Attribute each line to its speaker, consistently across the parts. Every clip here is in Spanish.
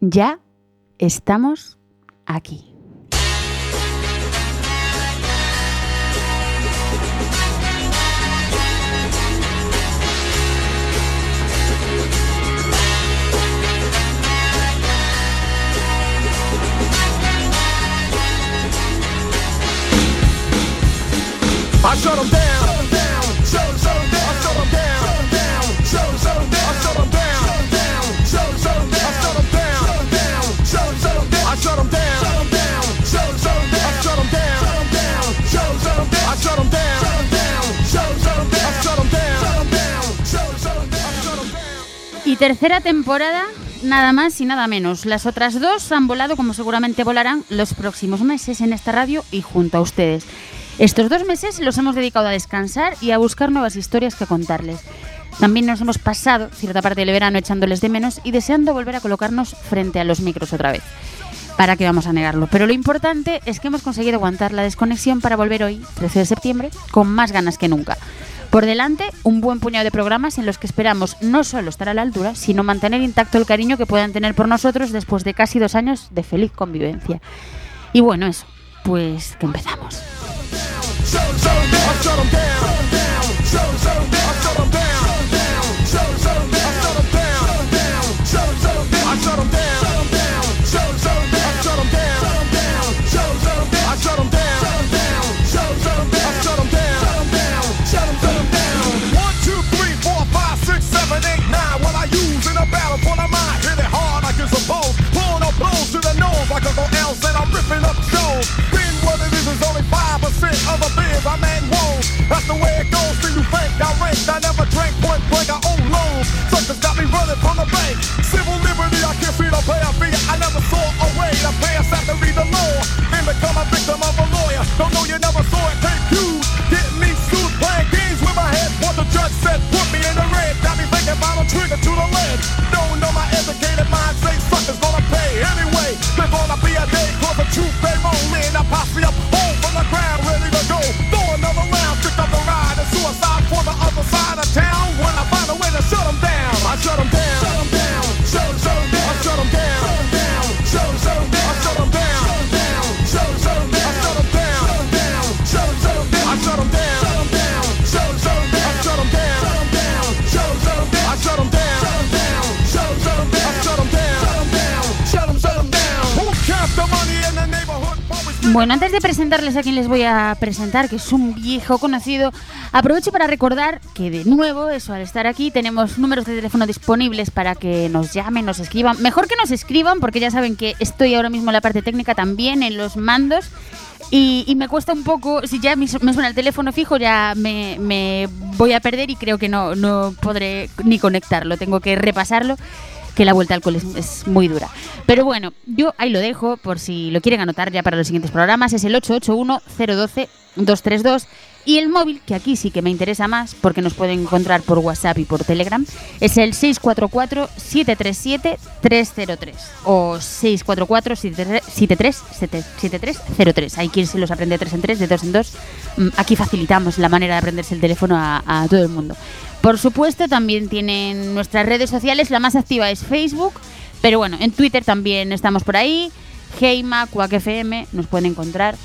Speaker 1: ya estamos aquí. Tercera temporada, nada más y nada menos. Las otras dos han volado como seguramente volarán los próximos meses en esta radio y junto a ustedes. Estos dos meses los hemos dedicado a descansar y a buscar nuevas historias que contarles. También nos hemos pasado cierta parte del verano echándoles de menos y deseando volver a colocarnos frente a los micros otra vez. ¿Para qué vamos a negarlo? Pero lo importante es que hemos conseguido aguantar la desconexión para volver hoy, 13 de septiembre, con más ganas que nunca. Por delante, un buen puñado de programas en los que esperamos no solo estar a la altura, sino mantener intacto el cariño que puedan tener por nosotros después de casi dos años de feliz convivencia. Y bueno, eso, pues que empezamos. Bueno, antes de presentarles a quien les voy a presentar, que es un viejo conocido, aprovecho para recordar que de nuevo, eso, al estar aquí, tenemos números de teléfono disponibles para que nos llamen, nos escriban. Mejor que nos escriban, porque ya saben que estoy ahora mismo en la parte técnica también, en los mandos. Y, y me cuesta un poco, si ya me su- me suena el teléfono fijo, ya me, me voy a perder y creo que no, no podré ni conectarlo, tengo que repasarlo que la vuelta al cole es, muy dura. Pero bueno, yo ahí lo dejo por si lo quieren anotar ya para los siguientes programas. Es el 881-012-232. Y el móvil, que aquí sí que me interesa más porque nos pueden encontrar por WhatsApp y por Telegram, es el 644-737-303 o 644-7303. Hay que irse los aprende de 3 en 3, de 2 en 2. Mm, Aquí facilitamos la manera de aprenderse el teléfono a, a todo el mundo. Por supuesto, también tienen nuestras redes sociales. La más activa es Facebook, pero bueno, en Twitter también estamos por ahí. Heima, Quack FM, nos pueden encontrar.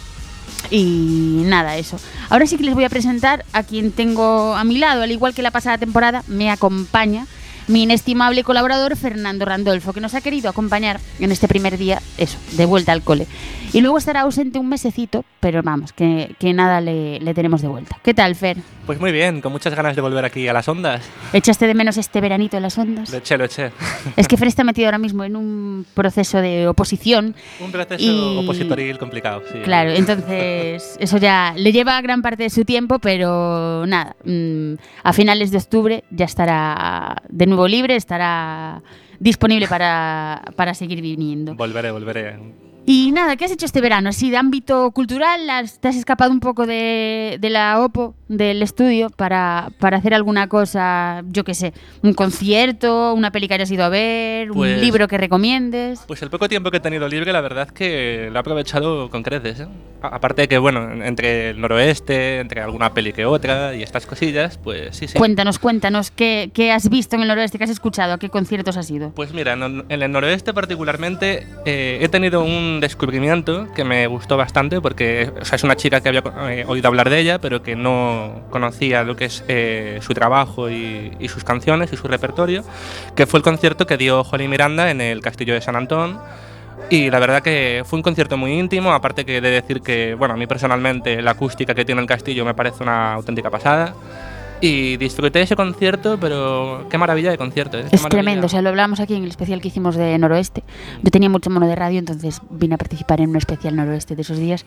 Speaker 1: Y nada, eso. Ahora sí que les voy a presentar a quien tengo a mi lado, al igual que la pasada temporada, me acompaña mi inestimable colaborador Fernando Randolfo, que nos ha querido acompañar en este primer día, eso, de vuelta al cole. Y luego estará ausente un mesecito, pero vamos, que, que nada le, le tenemos de vuelta. ¿Qué tal, Fer?
Speaker 2: Pues muy bien, con muchas ganas de volver aquí a las ondas.
Speaker 1: ¿Echaste de menos este veranito en las ondas?
Speaker 2: Lo eché, lo eché.
Speaker 1: Es que Fer está metido ahora mismo en un proceso de oposición.
Speaker 2: Un proceso
Speaker 1: Y-
Speaker 2: opositoril complicado, sí.
Speaker 1: Claro, entonces eso ya le lleva gran parte de su tiempo, pero nada, mm, a finales de octubre ya estará de nuevo libre, estará disponible para, para seguir viniendo.
Speaker 2: Volveré, volveré.
Speaker 1: Y nada, ¿qué has hecho este verano? Así de ámbito cultural, has- ¿te has escapado un poco de, de la OPO, del estudio, para, para hacer alguna cosa, yo qué sé, un concierto, una peli que hayas ido a ver,
Speaker 2: Pues-
Speaker 1: un libro que recomiendes?
Speaker 2: Pues el poco tiempo que he tenido libre, la verdad que lo he aprovechado con creces. ¿eh? Aparte de que, bueno, entre el noroeste, entre alguna peli que otra y estas cosillas, pues sí, sí.
Speaker 1: Cuéntanos, cuéntanos, ¿qué, qué has visto en el noroeste? ¿Qué has escuchado? ¿A qué conciertos has ido?
Speaker 2: Pues mira, en, en el noroeste particularmente eh, he tenido un descubrimiento que me gustó bastante porque o sea, es una chica que había eh, oído hablar de ella, pero que no conocía lo que es eh, su trabajo y, y sus canciones y su repertorio, que fue el concierto que dio Holly Miranda en el Castillo de San Antón. Y la verdad que fue un concierto muy íntimo, aparte que de decir que, bueno, a mí personalmente la acústica que tiene el castillo me parece una auténtica pasada. Y disfruté ese concierto, pero qué maravilla de concierto. ¿eh?
Speaker 1: Es tremendo, o sea, lo hablábamos aquí en el especial que hicimos de Noroeste. Yo tenía mucho mono de radio, entonces vine a participar en un especial Noroeste de esos días.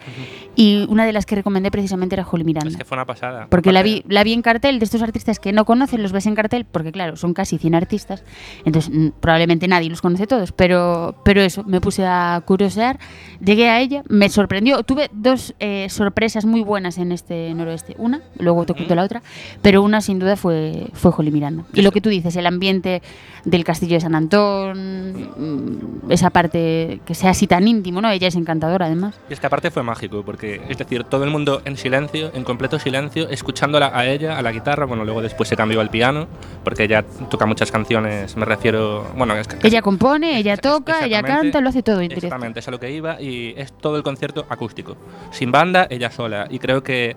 Speaker 1: Y una de las que recomendé precisamente era Holly Miranda.
Speaker 2: Es que fue una pasada.
Speaker 1: Porque la vi, la vi en cartel de estos artistas que no conocen, los ves en cartel, porque claro, son casi 100 artistas, entonces mm, probablemente nadie los conoce todos, pero, pero eso, me puse a curiosear, llegué a ella, me sorprendió, tuve dos eh, sorpresas muy buenas en este noroeste, una, luego te cuento la otra, pero una sin duda fue, fue Holly Miranda. Y lo que tú dices, el ambiente del castillo de San Antón, mm, esa parte que sea así tan íntimo, ¿no? Ella es encantadora además.
Speaker 2: Y es que aparte fue mágico, porque es decir, todo el mundo en silencio, en completo silencio, escuchándola a ella, a la guitarra, bueno, luego después se cambió al piano, porque ella toca muchas canciones, me refiero, bueno, es que-
Speaker 1: Ella compone, ella toca, ella canta, lo hace todo directo.
Speaker 2: Exactamente, es a lo que iba y es todo el concierto acústico. Sin banda, ella sola. Y creo que,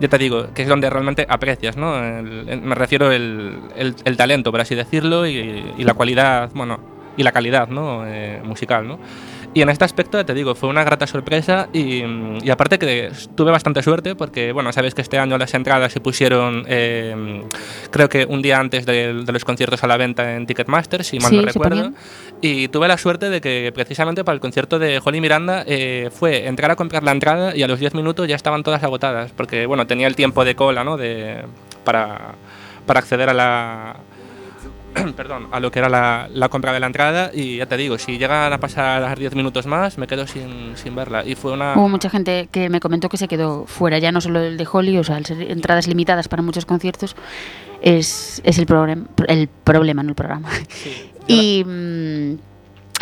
Speaker 2: ya te digo, que es donde realmente aprecias, ¿no? El- el- me refiero el, el, talento, por así decirlo, y, y la cualidad, bueno, y la calidad, ¿no? Eh, musical, ¿no? Y en este aspecto, te digo, fue una grata sorpresa y, y aparte que tuve bastante suerte porque, bueno, sabes que este año las entradas se pusieron, eh, creo que un día antes de, de los conciertos a la venta en Ticketmaster, si mal
Speaker 1: Sí,
Speaker 2: no recuerdo. Y tuve la suerte de que precisamente para el concierto de Holly Miranda eh, fue entrar a comprar la entrada y a los 10 minutos ya estaban todas agotadas, porque bueno, tenía el tiempo de cola, ¿no? De, para, para acceder a la... Perdón, a lo que era la, la compra de la entrada y ya te digo, si llegan a pasar 10 minutos más me quedo sin, sin verla y fue una...
Speaker 1: Hubo mucha gente que me comentó que se quedó fuera, ya no solo el de Holly, o sea, al ser entradas limitadas para muchos conciertos, es, es el, el problema, no el programa.
Speaker 2: Sí, yo la-
Speaker 1: Y, mm,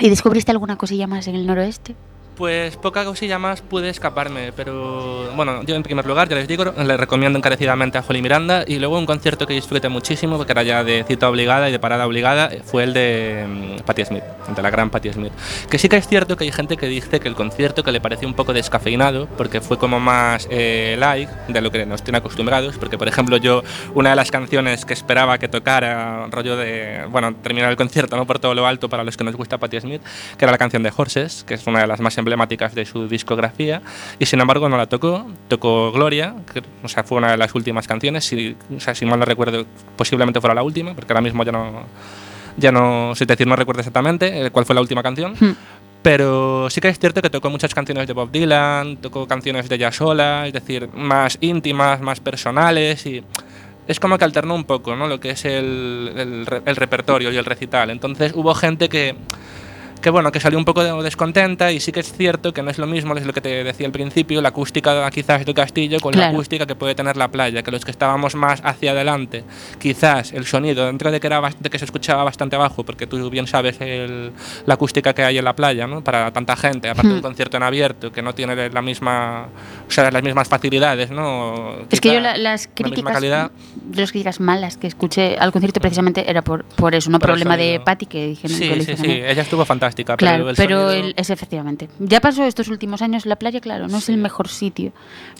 Speaker 1: ¿Y descubriste alguna cosilla más en el noroeste?
Speaker 2: Pues poca cosilla más pude escaparme, pero bueno, yo en primer lugar, ya les digo, les recomiendo encarecidamente a Holly Miranda y luego un concierto que disfruté muchísimo, porque era ya de cita obligada y de parada obligada, fue el de mm, Patti Smith, de la gran Patti Smith. Que sí que es cierto que hay gente que dice que el concierto que le pareció un poco descafeinado, porque fue como más eh, light de lo que nos tiene acostumbrados, porque por ejemplo yo, una de las canciones que esperaba que tocara, rollo de, bueno, terminar el concierto, ¿no? Por todo lo alto para los que nos gusta Patti Smith, que era la canción de Horses, que es una de las más emblemáticas de su discografía, y sin embargo no la tocó, tocó Gloria, que o sea, fue una de las últimas canciones, si, o sea, si mal no recuerdo, posiblemente fuera la última, porque ahora mismo ya no, ya no sé decir, no recuerdo exactamente eh, cuál fue la última canción,
Speaker 1: Hmm.
Speaker 2: pero sí que es cierto que tocó muchas canciones de Bob Dylan, tocó canciones de ella sola, es decir, más íntimas, más personales y es como que alternó un poco ¿no? lo que es el, el el repertorio y el recital. Entonces hubo gente que, que, bueno, que salió un poco de- descontenta y sí que es cierto que no es lo mismo, es lo que te decía al principio, la acústica quizás de Castillo con la acústica que puede tener la playa, que los que estábamos más hacia adelante, quizás el sonido, dentro de que, era, de que se escuchaba bastante abajo, porque tú bien sabes el- la acústica que hay en la playa, ¿no? Para tanta gente, aparte de un
Speaker 1: Hmm.
Speaker 2: concierto en abierto, que no tiene la misma, o sea, las mismas facilidades, ¿no?
Speaker 1: Es que yo la- las
Speaker 2: la
Speaker 1: críticas,
Speaker 2: calidad.
Speaker 1: las críticas malas que escuché al concierto precisamente era por, por eso, no
Speaker 2: Por el
Speaker 1: problema de. Patty que dije. ¿no? que
Speaker 2: Sí, sí, ella estuvo fantástica,
Speaker 1: Claro,
Speaker 2: pero el
Speaker 1: pero
Speaker 2: sonido-
Speaker 1: el- es efectivamente. Ya pasó estos últimos años la playa, claro, no es el mejor sitio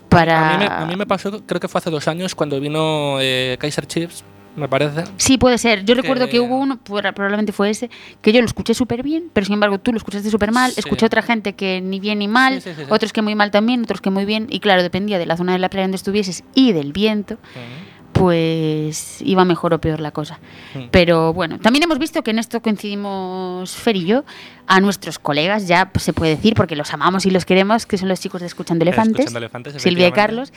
Speaker 1: para...
Speaker 2: A mí, me, a mí me pasó, creo que fue hace dos años, cuando vino eh, Kaiser Chiefs, me parece.
Speaker 1: Sí, puede ser. Yo recuerdo
Speaker 2: Que-
Speaker 1: hubo uno, por- probablemente fue ese, que yo lo escuché súper bien, pero sin embargo tú lo escuchaste súper mal.
Speaker 2: Sí.
Speaker 1: Escuché otra gente que ni bien ni mal,
Speaker 2: Sí, sí,
Speaker 1: otros que muy mal también, otros que muy bien. Y claro, dependía de la zona de la playa donde estuvieses y del viento, pues iba mejor o peor la cosa.
Speaker 2: Mm.
Speaker 1: Pero bueno, también hemos visto que en esto coincidimos Fer y yo, a nuestros colegas, ya se puede decir, porque los amamos y los queremos, que son los chicos de Escuchando Elefantes,
Speaker 2: Escuchando Elefantes,
Speaker 1: Silvia y. Carlos,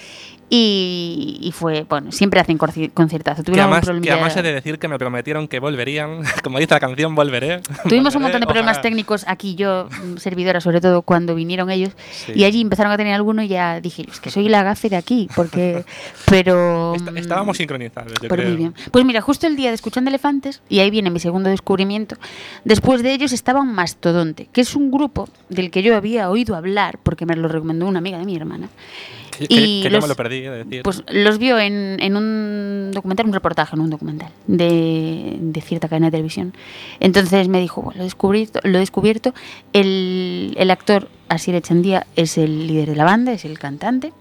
Speaker 1: y, y fue, bueno, siempre hacen conciertazo.
Speaker 2: Que
Speaker 1: Tuvieron un
Speaker 2: además,
Speaker 1: problemilla-
Speaker 2: que además he de decir que me prometieron que volverían. Como dice la canción, volveré.
Speaker 1: Tuvimos un
Speaker 2: Volveré,
Speaker 1: montón de problemas
Speaker 2: ojalá.
Speaker 1: técnicos aquí, yo, servidora, sobre todo cuando vinieron ellos,
Speaker 2: Sí.
Speaker 1: y allí empezaron a tener alguno y ya dije, es que soy la gafe de aquí, porque... Pero...
Speaker 2: Est-
Speaker 1: mm,
Speaker 2: Estábamos sincronizados, yo
Speaker 1: Pero
Speaker 2: creo.
Speaker 1: muy bien. Pues mira, justo el día de Escuchando Elefantes, y ahí viene mi segundo descubrimiento, después de ellos estaba un Mastodonte, que es un grupo del que yo había oído hablar, porque me lo recomendó una amiga de mi hermana.
Speaker 2: Que,
Speaker 1: Y
Speaker 2: que
Speaker 1: los-
Speaker 2: me lo perdí, decir.
Speaker 1: Pues los vio en, en un documental, un reportaje, no un documental, de, de cierta cadena de televisión. Entonces me dijo, bueno, lo he descubierto, lo he descubierto. El, el actor Asier Echandía es el líder de la banda, es el cantante.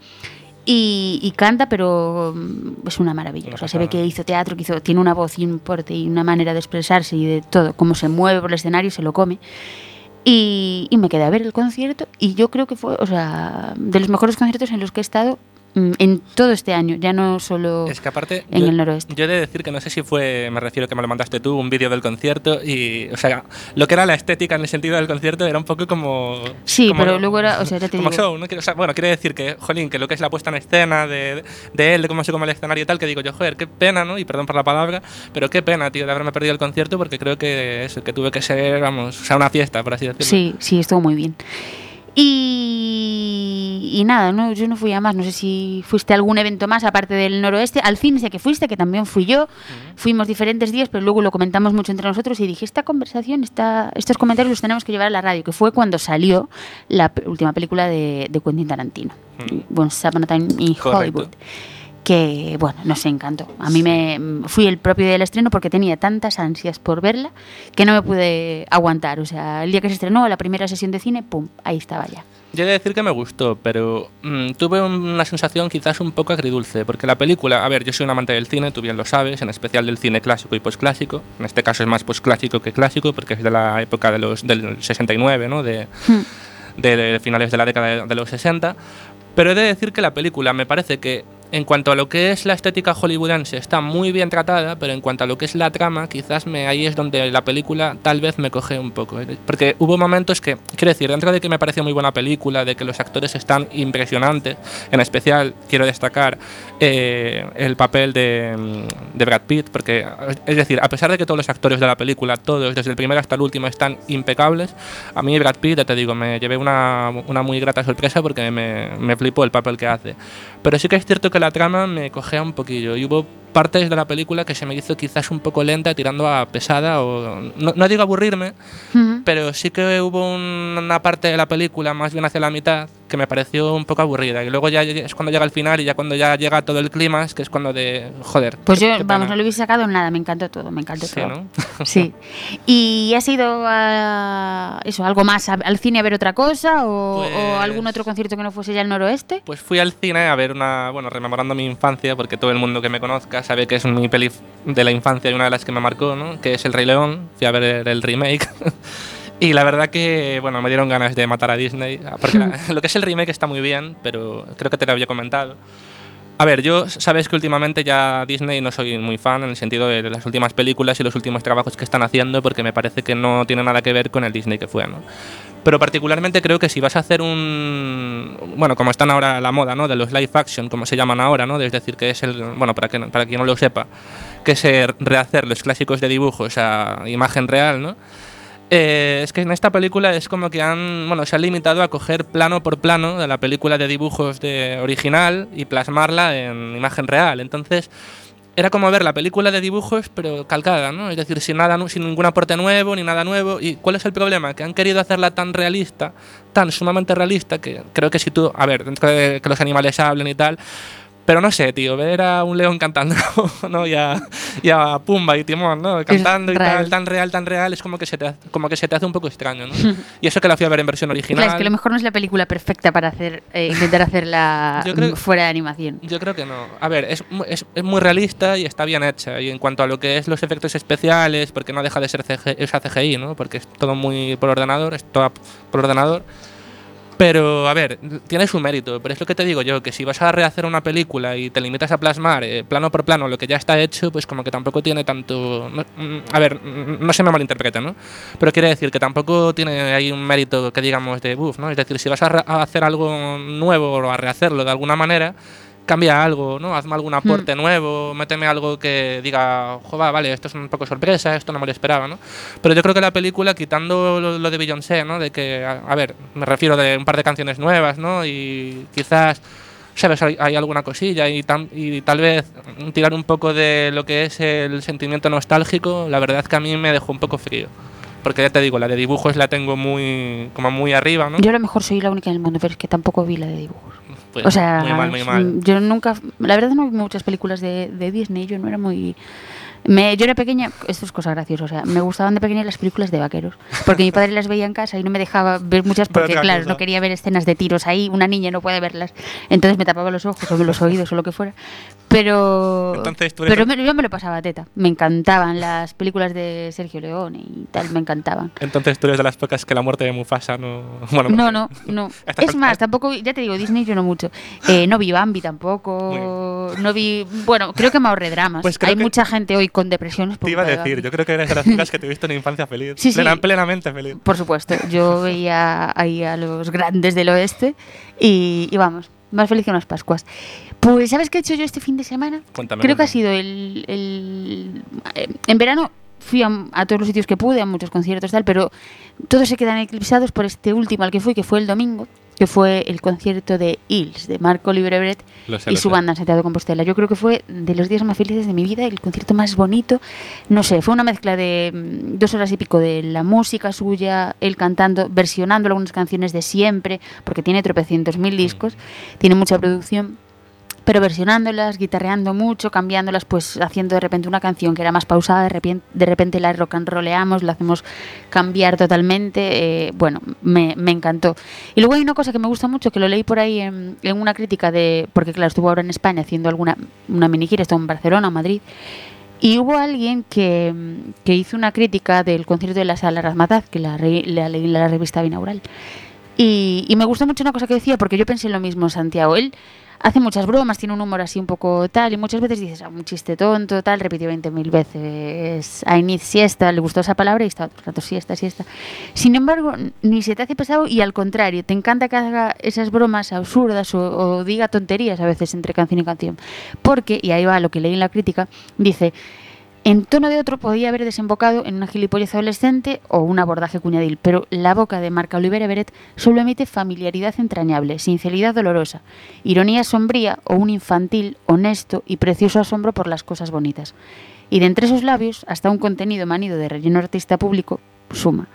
Speaker 1: Y, y canta, pero mm, es una maravilla. O sea, se ve que hizo teatro, que hizo, tiene una voz y un porte y una manera de expresarse y de todo, cómo se mueve por el escenario, se lo come. Y, y me quedé a ver el concierto y yo creo que fue, o sea, de los mejores conciertos en los que he estado en todo este año, ya no solo
Speaker 2: Es que aparte,
Speaker 1: en
Speaker 2: yo,
Speaker 1: el noroeste.
Speaker 2: yo he de decir que no sé si fue, me refiero que me lo mandaste tú, un vídeo del concierto y, o sea, lo que era la estética en el sentido del concierto era un poco como...
Speaker 1: Sí,
Speaker 2: como-
Speaker 1: pero luego era, o sea, ya te
Speaker 2: como
Speaker 1: digo,
Speaker 2: show, ¿no? O sea, bueno, quiere decir que, jolín, que lo que es la puesta en escena de, de él, de cómo se come el escenario y tal, que digo yo, joder, qué pena, ¿no? Y perdón por la palabra, pero qué pena, tío, de haberme perdido el concierto porque creo que eso, que tuve que ser, vamos, o sea, una fiesta, por así decirlo.
Speaker 1: Sí, sí, estuvo muy bien. Y, y nada, no, yo no fui a más, no sé si fuiste a algún evento más aparte del noroeste. Al fin sé que fuiste, que también fui yo. Fuimos diferentes días, pero luego lo comentamos mucho entre nosotros y dije, esta conversación, esta, estos comentarios los tenemos que llevar a la radio, que fue cuando salió la última película de, de Quentin Tarantino. Once Upon a Time in
Speaker 2: Correcto.
Speaker 1: Hollywood. Que, bueno, nos encantó. A mí me fui el propio día del estreno porque tenía tantas ansias por verla que no me pude aguantar. O sea, el día que se estrenó, la primera sesión de cine, pum, ahí estaba ya.
Speaker 2: Yo he de decir que me gustó, pero mm, tuve un- una sensación quizás un poco agridulce, porque la película, a ver, yo soy un amante del cine, tú bien lo sabes, en especial del cine clásico y posclásico. En este caso es más posclásico que clásico, porque es de la época de los, del 69, ¿no? De, de finales de la década de, de los 60. Pero he de decir que la película me parece que en cuanto a lo que es la estética hollywoodense está muy bien tratada, pero en cuanto a lo que es la trama, quizás me, ahí es donde la película tal vez me coge un poco. ¿eh? Porque hubo momentos que, quiero decir, dentro de que me pareció muy buena película, de que los actores están impresionantes, en especial quiero destacar eh, el papel de, mm, de Brad Pitt, porque es decir, a pesar de que todos los actores de la película, todos, desde el primero hasta el último, están impecables, a mí Brad Pitt, ya te digo, me llevé una, una muy grata sorpresa porque me, me flipó el papel que hace. Pero sí que es cierto que la trama me cogea un poquillo. Y hubo partes de la película que se me hizo quizás un poco lenta, tirando a pesada o... No, no digo aburrirme,
Speaker 1: Ujú.
Speaker 2: pero sí que hubo un- una parte de la película, más bien hacia la mitad, que me pareció un poco aburrida. Y luego ya es cuando llega el final y ya cuando ya llega todo el clima, es que es cuando de... Joder.
Speaker 1: Pues
Speaker 2: qué-
Speaker 1: yo,
Speaker 2: qué
Speaker 1: vamos, no lo hubiese sacado nada, me encantó todo, me encantó
Speaker 2: Sí,
Speaker 1: todo.
Speaker 2: ¿no?
Speaker 1: Sí. ¿Y has ido a eso, algo más, al cine a ver otra cosa o, o
Speaker 2: Pues-
Speaker 1: algún otro concierto que no fuese ya el noroeste?
Speaker 2: Pues fui al cine a ver una, bueno, rememorando mi infancia, porque todo el mundo que me conozca sabe que es mi peli de la infancia y una de las que me marcó, ¿no? Que es El Rey León. Fui a ver el remake. y la verdad que, bueno, me dieron ganas de matar a Disney. Porque la- lo que es el remake está muy bien, pero creo que te lo había comentado. A ver, yo sabes que últimamente ya Disney no soy muy fan en el sentido de las últimas películas y los últimos trabajos que están haciendo porque me parece que no tiene nada que ver con el Disney que fue, ¿no? Pero particularmente creo que si vas a hacer un bueno, como están ahora la moda, ¿no? De los live action, como se llaman ahora, ¿no? Es decir, que es el bueno, para que para quien no lo sepa, que es eh, rehacer los clásicos de dibujos a imagen real, ¿no? Eh, es que en esta película es como que han, bueno, se han limitado a coger plano por plano de la película de dibujos de original y plasmarla en imagen real. Entonces, era como ver la película de dibujos pero calcada, ¿no? Es decir, sin nada, sin ningún aporte nuevo ni nada nuevo. ¿Y cuál es el problema? Que han querido hacerla tan realista, tan sumamente realista que creo que si tú, a ver, dentro de que los animales hablen y tal, pero no sé, tío, ver a un león cantando, ¿no? Y a, y a Pumba y Timón, ¿no? Cantando y
Speaker 1: real.
Speaker 2: tal, tan real, tan real, es como que se te, como que se te hace un poco extraño, ¿no? y eso que la fui a ver en versión original.
Speaker 1: Claro, es que a lo mejor no es la película perfecta para hacer eh, intentar hacerla
Speaker 2: creo-
Speaker 1: fuera de animación.
Speaker 2: Yo creo que no. A ver, es, es, es muy realista y está bien hecha. Y en cuanto a lo que es los efectos especiales, porque no deja de ser esa CGI, ¿no? Porque es todo muy por ordenador, es todo por ordenador. Pero, a ver, tiene su mérito, pero es lo que te digo yo, que si vas a rehacer una película y te limitas a plasmar eh, plano por plano lo que ya está hecho, pues como que tampoco tiene tanto... mm, a ver, mm, no se me malinterpreta, ¿no? Pero quiere decir que tampoco tiene ahí un mérito que digamos de buff, ¿no? Es decir, si vas a, a hacer algo nuevo o a rehacerlo de alguna manera, cambia algo, ¿no? Hazme algún aporte nuevo, méteme algo que diga, joder, vale, esto es un poco sorpresa, esto no me lo esperaba, ¿no? Pero yo creo que la película, quitando lo, lo de Beyoncé, ¿no? De que, a, a ver, me refiero de un par de canciones nuevas, ¿no? Y quizás, ¿sabes? Hay, hay alguna cosilla y, tam- y tal vez tirar un poco de lo que es el sentimiento nostálgico, la verdad que a mí me dejó un poco frío. Porque ya te digo, la de dibujos la tengo muy, como muy arriba, ¿no?
Speaker 1: Yo a lo mejor soy la única en el mundo, pero es que tampoco vi la de dibujos.
Speaker 2: Pues,
Speaker 1: o sea,
Speaker 2: muy mal, muy mal.
Speaker 1: yo nunca, la verdad no vi muchas películas de, de Disney, yo no era muy... Me, yo era pequeña, esto es cosa graciosa, o sea, me gustaban de pequeña las películas de vaqueros, porque mi padre las veía en casa y no me dejaba ver muchas porque, claro,
Speaker 2: cosa.
Speaker 1: no quería ver escenas de tiros ahí, una niña no puede verlas, entonces me tapaba los ojos o los oídos o lo que fuera, pero,
Speaker 2: Entonces tú eres
Speaker 1: pero me- yo me lo pasaba teta, me encantaban las películas de Sergio Leone y tal, me encantaban.
Speaker 2: Entonces tú eres de las pocas que la muerte de Mufasa no... Bueno,
Speaker 1: No, no, no.
Speaker 2: Esta-
Speaker 1: Es más, tampoco, ya te digo, Disney yo no mucho. Eh, no vi Bambi tampoco. No vi. Bueno, creo que me ahorré dramas.
Speaker 2: Pues
Speaker 1: Hay
Speaker 2: que-
Speaker 1: mucha gente hoy con depresiones.
Speaker 2: Te iba a decir, yo creo que eres de las que tuviste una infancia feliz.
Speaker 1: Sí, sí.
Speaker 2: Plena- plenamente feliz.
Speaker 1: Por supuesto, yo veía ahí a los grandes del oeste y, y vamos, más feliz que unas Pascuas. Pues, ¿sabes qué he hecho yo este fin de semana?
Speaker 2: Cuéntame.
Speaker 1: Creo que ha sido el, el- eh, En verano fui a, a todos los sitios que pude, a muchos conciertos tal, pero todos se quedan eclipsados por este último al que fui, que fue el domingo, que fue el concierto de Hills, de Marco Libre
Speaker 2: Lo sé,
Speaker 1: y su banda en Santiago de Compostela. Yo creo que fue de los días más felices de mi vida, el concierto más bonito. No sé, fue una mezcla de mm, dos horas y pico de la música suya, él cantando, versionando algunas canciones de siempre, porque tiene tropecientos mil discos, tiene mucha producción pero versionándolas, guitarreando mucho, cambiándolas, pues haciendo de repente una canción que era más pausada, de repente, de repente la rock and la hacemos cambiar totalmente. eh, bueno, me, encantó. Y luego hay una cosa que me gusta mucho, que lo leí por ahí en, una crítica de, porque claro, estuvo ahora en España haciendo alguna una mini gira, estuvo en Barcelona, Madrid. Y hubo alguien que, que hizo una crítica del concierto de la sala Razmataz, que la, leí en la revista Binaural. Y, y me gustó mucho una cosa que decía, porque yo pensé lo mismo, Santiago. Él hace muchas bromas, tiene un humor así un poco tal, y muchas veces dices, ah, un chiste tonto, tal, repitió 20.000 veces, I need siesta, le gustó esa palabra y está el rato siesta, siesta. Sin embargo, ni se te hace pesado y al contrario, te encanta que haga esas bromas absurdas o, o diga tonterías a veces entre canción y canción. Porque, y ahí va lo que leí en la crítica, dice, en tono de otro podía haber desembocado en una gilipollez adolescente o un abordaje cuñadil, pero la boca de Marca Oliver Everett solo emite familiaridad entrañable, sinceridad dolorosa, ironía sombría o un infantil, honesto y precioso asombro por las cosas bonitas. Y de entre esos labios, hasta un contenido manido de relleno artista público, suma.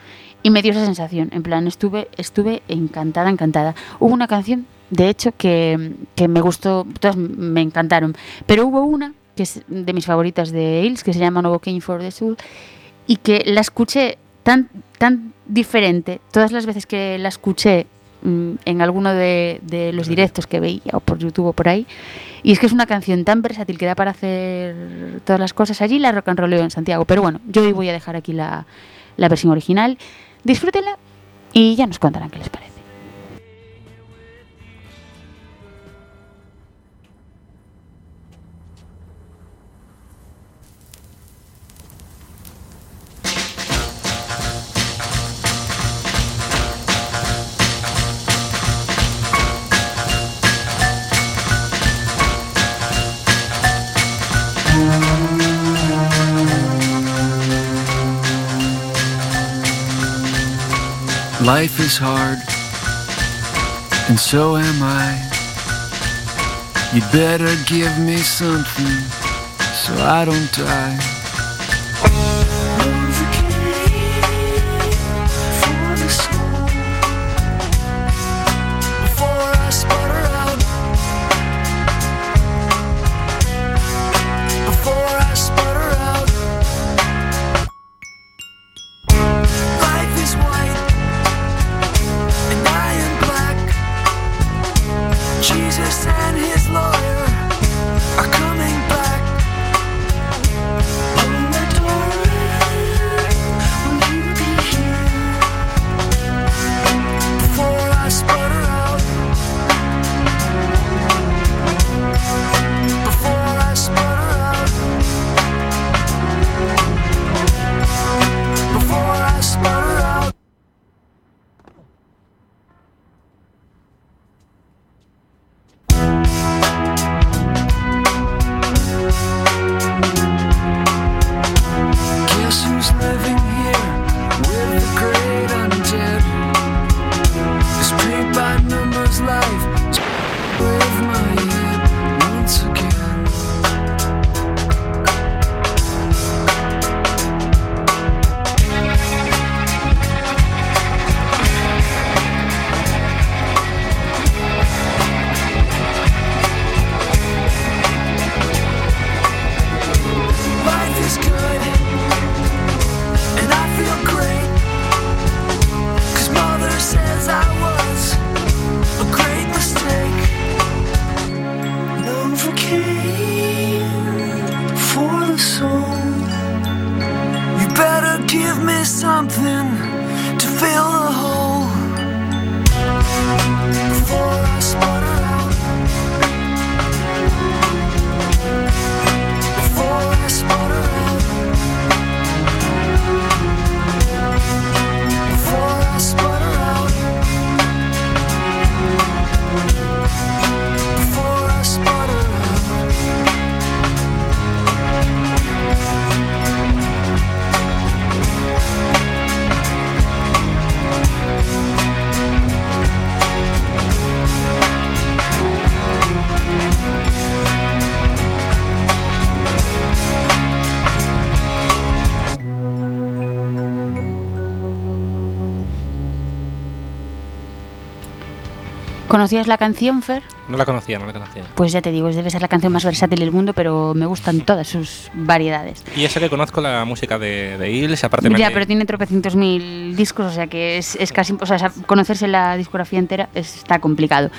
Speaker 1: Y me dio esa sensación, en plan, estuve, estuve encantada, encantada. Hubo una canción, de hecho, que, que me gustó, todas me encantaron, pero hubo una que es de mis favoritas de Hills, que se llama No King for the Soul, y que la escuché tan, tan diferente todas las veces que la escuché mm, en alguno de, los directos que veía o por YouTube o por ahí. Y es que es una canción tan versátil que da para hacer todas las cosas. Allí la rock and rolleo en Santiago. Pero bueno, yo hoy voy a dejar aquí la, la versión original. Disfrútenla y ya nos contarán qué les parece.
Speaker 3: Life is hard, and so am I. You'd better give me something so I don't die.
Speaker 1: ¿Conocías la canción, Fer?
Speaker 2: No la conocía, no la conocía.
Speaker 1: Pues ya te digo, debe ser la canción más versátil del mundo, pero me gustan todas sus variedades.
Speaker 2: Y eso que conozco la música de, de Hills, aparte me
Speaker 1: Ya, pero tiene tropecientos mil discos, o sea que es, es casi, o sea, conocerse la discografía entera es- está complicado.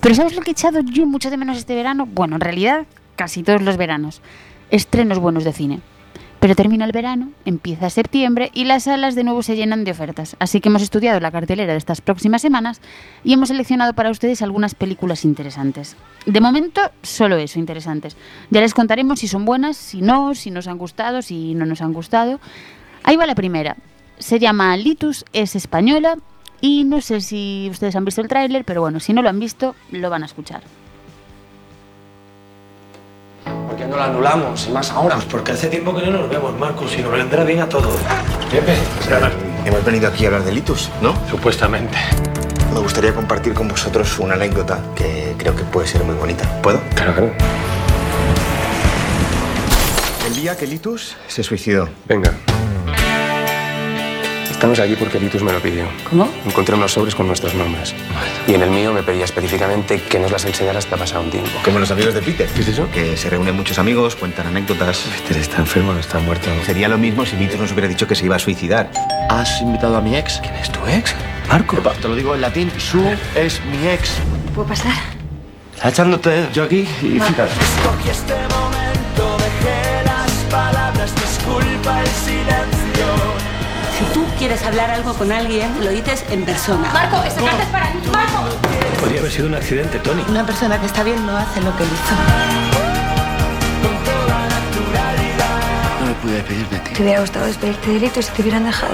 Speaker 1: Pero ¿sabes lo que he echado yo mucho de menos este verano? Bueno, en realidad casi todos los veranos. Estrenos buenos de cine. Pero termina el verano, empieza septiembre y las salas de nuevo se llenan de ofertas. Así que hemos estudiado la cartelera de estas próximas semanas y hemos seleccionado para ustedes algunas películas interesantes. De momento, solo eso, interesantes. Ya les contaremos si son buenas, si no, si nos han gustado, si no nos han gustado. Ahí va la primera. Se llama Litus, es española y no sé si ustedes han visto el tráiler, pero bueno, si no lo han visto, lo van a escuchar.
Speaker 4: ¿Por qué no la anulamos? Y más ahora.
Speaker 5: Pues porque hace tiempo que no nos vemos, Marcos, y nos vendrá bien a todos.
Speaker 6: Pepe, hemos venido aquí a hablar de Litus, ¿no?
Speaker 5: Supuestamente.
Speaker 6: Me gustaría compartir con vosotros una anécdota que creo que puede ser muy bonita. ¿Puedo?
Speaker 5: Claro, claro.
Speaker 6: El día que Litus se suicidó.
Speaker 4: Venga. Estamos aquí porque Litus me lo pidió.
Speaker 1: ¿Cómo?
Speaker 4: Encontré unos sobres con nuestros nombres. Y en el mío me pedía específicamente que nos las enseñara hasta pasado un tiempo.
Speaker 6: Como los amigos de Peter.
Speaker 4: ¿Qué es eso?
Speaker 6: Que se reúnen muchos amigos, cuentan anécdotas.
Speaker 5: Peter está enfermo, no está muerto.
Speaker 6: Sería lo mismo si Litus nos hubiera dicho que se iba a suicidar.
Speaker 5: ¿Has invitado a mi ex? ¿Quién es tu ex? Marco. Te lo digo en latín. Su es mi ex.
Speaker 1: ¿Puedo pasar?
Speaker 5: Está echándote yo aquí y fíjate.
Speaker 3: Escogí este momento, dejé las palabras, disculpa el silencio.
Speaker 7: Si tú quieres hablar algo con alguien, lo dices en persona.
Speaker 8: Marco, esa carta es para mí. Marco.
Speaker 5: Podría haber sido un accidente, Tony.
Speaker 7: Una persona que está bien no hace lo que hizo.
Speaker 5: No me pude despedir de ti.
Speaker 8: Te hubiera gustado despedirte de Lito si te hubieran dejado.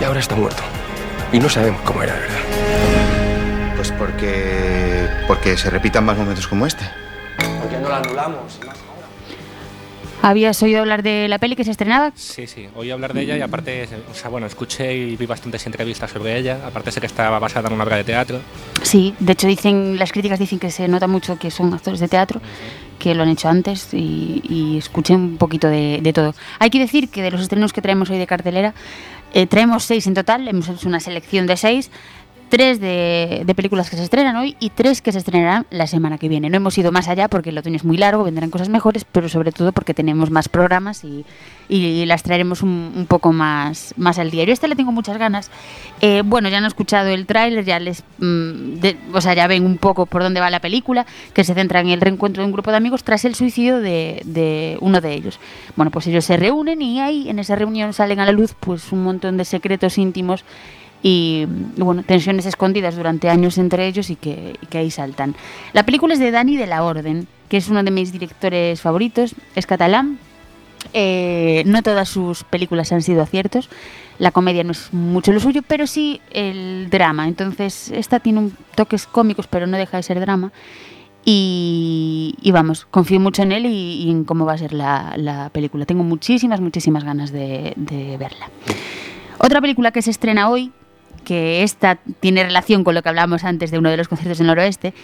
Speaker 4: Y ahora está muerto. Y no sabemos cómo era, de ¿verdad?
Speaker 6: Pues porque. porque se repitan más momentos como este.
Speaker 4: ¿Por qué no la anulamos? Y más.
Speaker 1: ¿Habías oído hablar de la peli que se estrenaba?
Speaker 2: Sí, sí, oí hablar de ella y aparte, o sea, bueno, escuché y vi bastantes entrevistas sobre ella. Aparte sé que estaba basada en una obra de teatro.
Speaker 1: Sí, de hecho dicen, las críticas dicen que se nota mucho que son actores de teatro, que lo han hecho antes y, y escuché un poquito de, de todo. Hay que decir que de los estrenos que traemos hoy de cartelera, eh, traemos seis en total, hemos hecho una selección de seis, tres de, películas que se estrenan hoy y tres que se estrenarán la semana que viene. No hemos ido más allá porque el otoño es muy largo, vendrán cosas mejores, pero sobre todo porque tenemos más programas y, y las traeremos un, un poco más, más al día. Yo esta le tengo muchas ganas. Eh, bueno, ya han escuchado el tráiler, ya les, mm, de- o sea, ya ven un poco por dónde va la película, que se centra en el reencuentro de un grupo de amigos tras el suicidio de, de uno de ellos. Bueno, pues ellos se reúnen y ahí en esa reunión salen a la luz pues un montón de secretos íntimos y bueno, tensiones escondidas durante años entre ellos y que, y que ahí saltan. La película es de Dani de la Orden, que es uno de mis directores favoritos, es catalán. Eh, no todas sus películas han sido aciertos, la comedia no es mucho lo suyo, pero sí el drama. Entonces, esta tiene un toques cómicos, pero no deja de ser drama. Y, y vamos, confío mucho en él y, y en cómo va a ser la, la película. Tengo muchísimas, muchísimas ganas de, de verla. Otra película que se estrena hoy, que esta tiene relación con lo que hablábamos antes de uno de los conciertos del noroeste,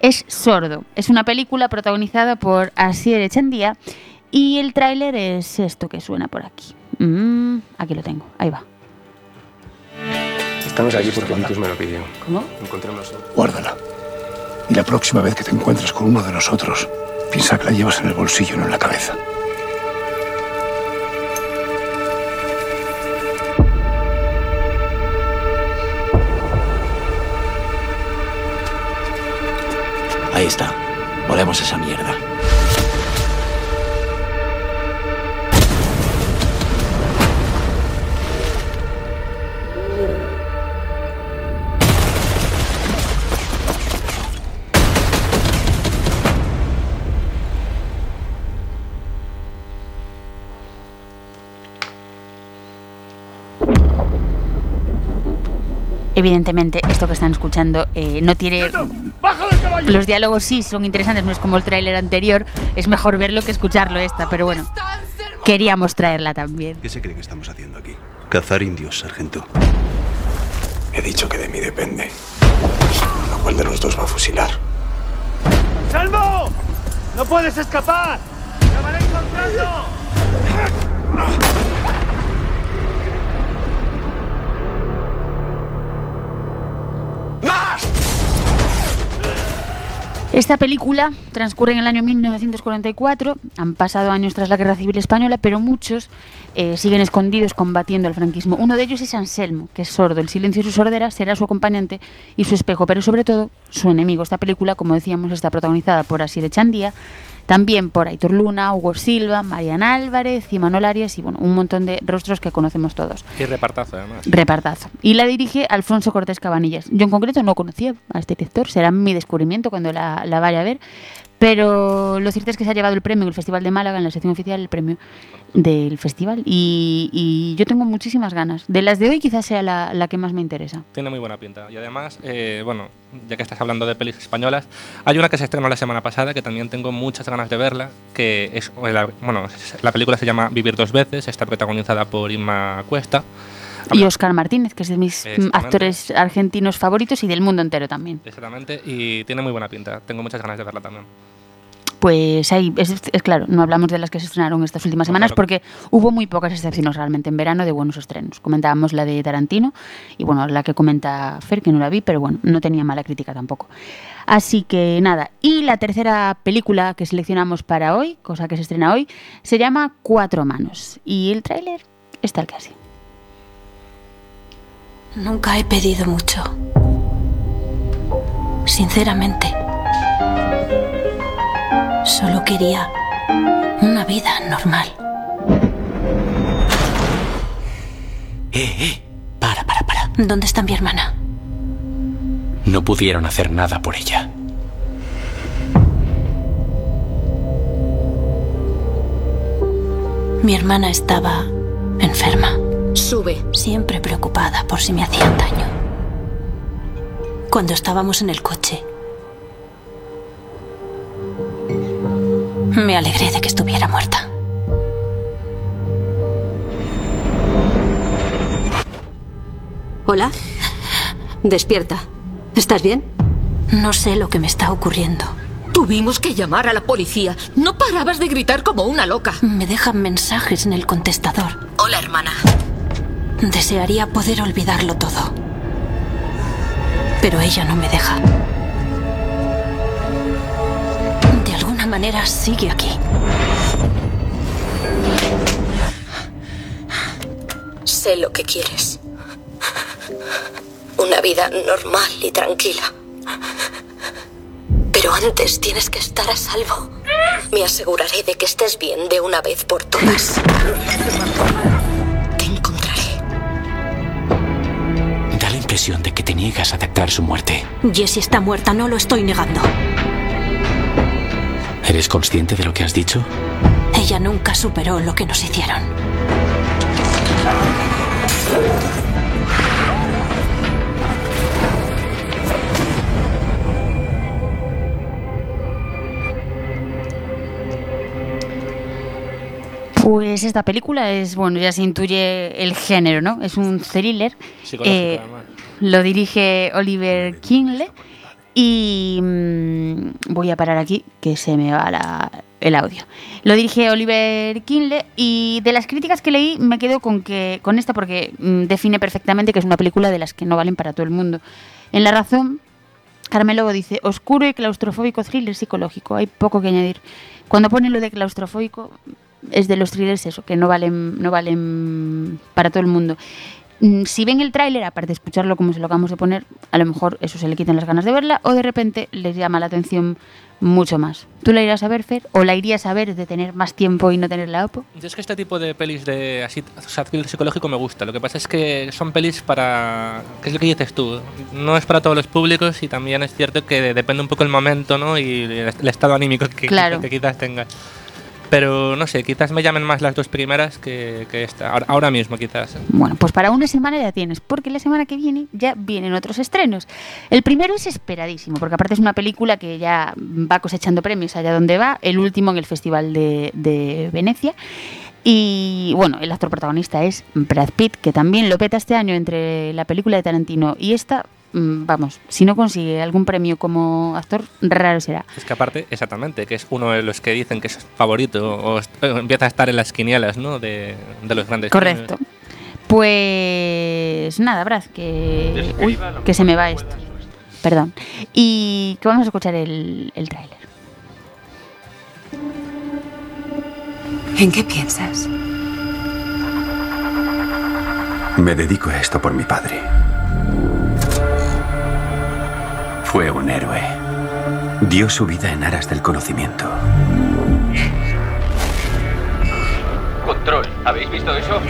Speaker 1: es Sordo. Es una película protagonizada por Asier Echandía y el tráiler es esto que suena por aquí. Mm, aquí lo tengo, ahí va.
Speaker 4: Estamos aquí porque Litus me lo pidió.
Speaker 1: ¿Cómo?
Speaker 4: Encontré unos sobres.
Speaker 9: Guárdala. Y la próxima vez que te encuentres con uno de nosotros, piensa que la llevas en el bolsillo, no en la cabeza.
Speaker 5: Ahí está. Volemos esa mierda.
Speaker 1: Evidentemente, esto que están escuchando eh, no tiene... Los diálogos sí son interesantes, no es como el tráiler anterior, es mejor verlo que escucharlo esta, pero bueno, queríamos traerla también.
Speaker 10: ¿Qué se cree que estamos haciendo aquí? Cazar indios, sargento.
Speaker 9: He dicho que de mí depende. ¿A cuál de los dos va a fusilar?
Speaker 11: ¡Salvo! ¡No puedes escapar! ¡Te van encontrando!
Speaker 1: Esta película transcurre en el año 1944, han pasado años tras la Guerra Civil Española, pero muchos eh, siguen escondidos combatiendo al franquismo. Uno de ellos es Anselmo, que es sordo. El silencio de su sordera será su acompañante y su espejo, pero sobre todo su enemigo. Esta película, como decíamos, está protagonizada por Asir Echandía, también por Aitor Luna, Hugo Silva, Mariana Álvarez, Imanol Arias y bueno, un montón de rostros que conocemos todos.
Speaker 2: Y repartazo, además.
Speaker 1: Repartazo. Y la dirige Alfonso Cortés Cabanillas. Yo en concreto no conocía a este director, será mi descubrimiento cuando la, la vaya a ver. Pero lo cierto es que se ha llevado el premio el Festival de Málaga, en la sección oficial, el premio del festival. Y, y yo tengo muchísimas ganas. De las de hoy quizás sea la, la que más me interesa.
Speaker 2: Tiene muy buena pinta. Y además, eh, bueno, ya que estás hablando de pelis españolas, hay una que se estrenó la semana pasada que también tengo muchas ganas de verla, que es, bueno, la película se llama Vivir dos veces, está protagonizada por Inma Cuesta.
Speaker 1: Y Oscar Martínez, que es de mis mm, actores argentinos favoritos y del mundo entero también.
Speaker 2: Exactamente, y tiene muy buena pinta. Tengo muchas ganas de verla también.
Speaker 1: Pues ahí, es, es claro, no hablamos de las que se estrenaron estas últimas semanas
Speaker 2: claro.
Speaker 1: porque hubo muy pocas excepciones realmente en verano de buenos estrenos. Comentábamos la de Tarantino y bueno, la que comenta Fer, que no la vi, pero bueno, no tenía mala crítica tampoco. Así que nada, y la tercera película que seleccionamos para hoy, cosa que se estrena hoy, se llama Cuatro Manos y el tráiler está el casi.
Speaker 8: Nunca he pedido mucho. Sinceramente. Solo quería una vida normal.
Speaker 12: Eh, eh. Para, para, para.
Speaker 8: ¿Dónde está mi hermana?
Speaker 12: No pudieron hacer nada por ella.
Speaker 8: Mi hermana estaba enferma.
Speaker 13: Sube.
Speaker 8: Siempre preocupada por si me hacían daño. Cuando estábamos en el coche, me alegré de que estuviera muerta.
Speaker 13: Hola. Despierta. ¿Estás bien?
Speaker 8: No sé lo que me está ocurriendo.
Speaker 13: Tuvimos que llamar a la policía. No parabas de gritar como una loca.
Speaker 8: Me dejan mensajes en el contestador.
Speaker 13: Hola, hermana.
Speaker 8: Desearía poder olvidarlo todo. Pero ella no me deja. Manera sigue aquí.
Speaker 13: Sé lo que quieres. Una vida normal y tranquila. Pero antes tienes que estar a salvo. Me aseguraré de que estés bien de una vez por todas. Te encontraré.
Speaker 12: Da la impresión de que te niegas a aceptar su muerte.
Speaker 8: Jessie está muerta, no lo estoy negando.
Speaker 12: ¿Eres consciente de lo que has dicho?
Speaker 8: Ella nunca superó lo que nos hicieron.
Speaker 1: Pues esta película es, bueno, ya se intuye el género, ¿no? Es un thriller. Eh, lo dirige Oliver Kingle y mm, voy a parar aquí que se me va la- el audio. Lo dirige Oliver Kinle y de las críticas que leí me quedo con que con esta porque mm, define perfectamente que es una película de las que no valen para todo el mundo. En La Razón Carmelo dice, oscuro y claustrofóbico thriller psicológico, hay poco que añadir. Cuando pone lo de claustrofóbico, es de los thrillers eso, que no valen, no valen para todo el mundo. Mm, Si ven el tráiler, aparte de escucharlo como se lo acabamos de poner, a lo mejor eso se le quitan las ganas de verla o de repente les llama la atención mucho más. ¿Tú la irás a ver, Fer? ¿O la irías a ver de tener más tiempo y no tener la OPO?
Speaker 2: Yo es que este tipo de pelis de así, thriller psicológico me gusta. Lo que pasa es que son pelis para. ¿Qué es lo que dices tú? No es para todos los públicos y también es cierto que depende un poco el momento, ¿no? Y el, estado anímico que,
Speaker 1: Claro.
Speaker 2: que quizás tengas. Pero no sé, quizás me llamen más las dos primeras que, que esta. Ahora, ahora mismo, quizás.
Speaker 1: Bueno, pues para una semana ya tienes, porque la semana que viene ya vienen otros estrenos. El primero es esperadísimo, porque aparte es una película que ya va cosechando premios allá donde va, el último en el Festival de, de Venecia. Y bueno, el actor protagonista es Brad Pitt, que también lo peta este año entre la película de Tarantino y esta. Mm, Vamos, si no consigue algún premio como actor, raro será.
Speaker 2: Es que aparte, exactamente, que es uno de los que dicen que es favorito o, empieza a estar en las quinielas, ¿no? De, de los grandes
Speaker 1: Correcto. Pues nada, Brad, que, uy, que se me va esto. Perdón. Y que vamos a escuchar el, el tráiler.
Speaker 14: ¿En qué piensas?
Speaker 10: Me dedico a esto por mi padre. Fue un héroe. Dio su vida en aras del conocimiento.
Speaker 15: Control, ¿habéis visto eso?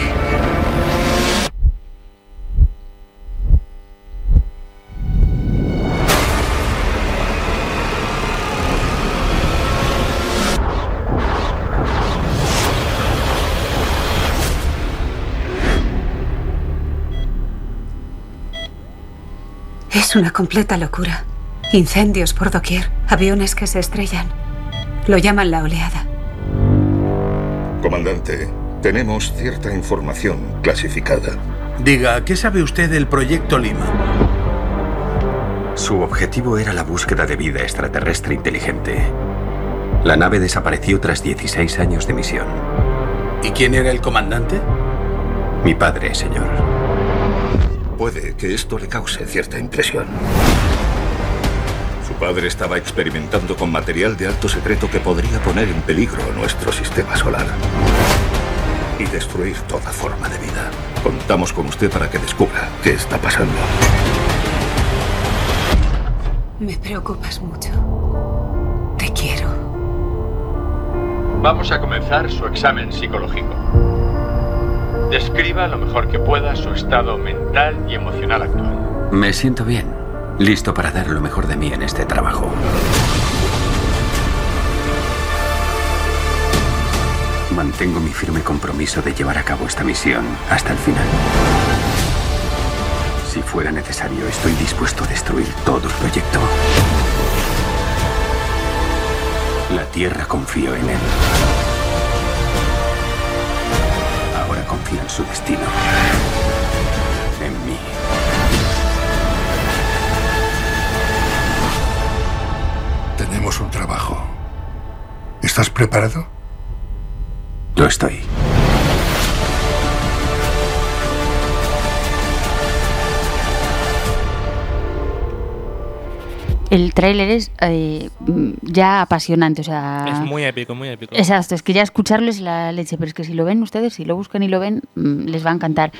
Speaker 14: Es una completa locura. Incendios por doquier, aviones que se estrellan. Lo llaman la oleada.
Speaker 9: Comandante, tenemos cierta información clasificada.
Speaker 16: Diga, ¿qué sabe usted del proyecto Lima?
Speaker 10: Su objetivo era la búsqueda de vida extraterrestre inteligente. La nave desapareció tras 16 años de misión.
Speaker 16: ¿Y quién era el comandante?
Speaker 10: Mi padre, señor.
Speaker 9: Puede que esto le cause cierta impresión. Su padre estaba experimentando con material de alto secreto que podría poner en peligro nuestro sistema solar y destruir toda forma de vida. Contamos con usted para que descubra qué está pasando.
Speaker 14: Me preocupas mucho. Te quiero.
Speaker 15: Vamos a comenzar su examen psicológico. Describa lo mejor que pueda su estado mental y emocional actual.
Speaker 10: Me siento bien. Listo para dar lo mejor de mí en este trabajo. Mantengo mi firme compromiso de llevar a cabo esta misión hasta el final. Si fuera necesario, estoy dispuesto a destruir todo el proyecto. La Tierra confió en él. Ahora confía en su destino.
Speaker 9: Tenemos un trabajo. ¿Estás preparado?
Speaker 10: Lo estoy.
Speaker 1: El tráiler es eh, ya apasionante, o sea...
Speaker 2: Es muy épico, muy épico.
Speaker 1: Exacto, es que ya escucharlo es la leche, pero es que si lo ven ustedes, si lo buscan y lo ven, mm, les va a encantar.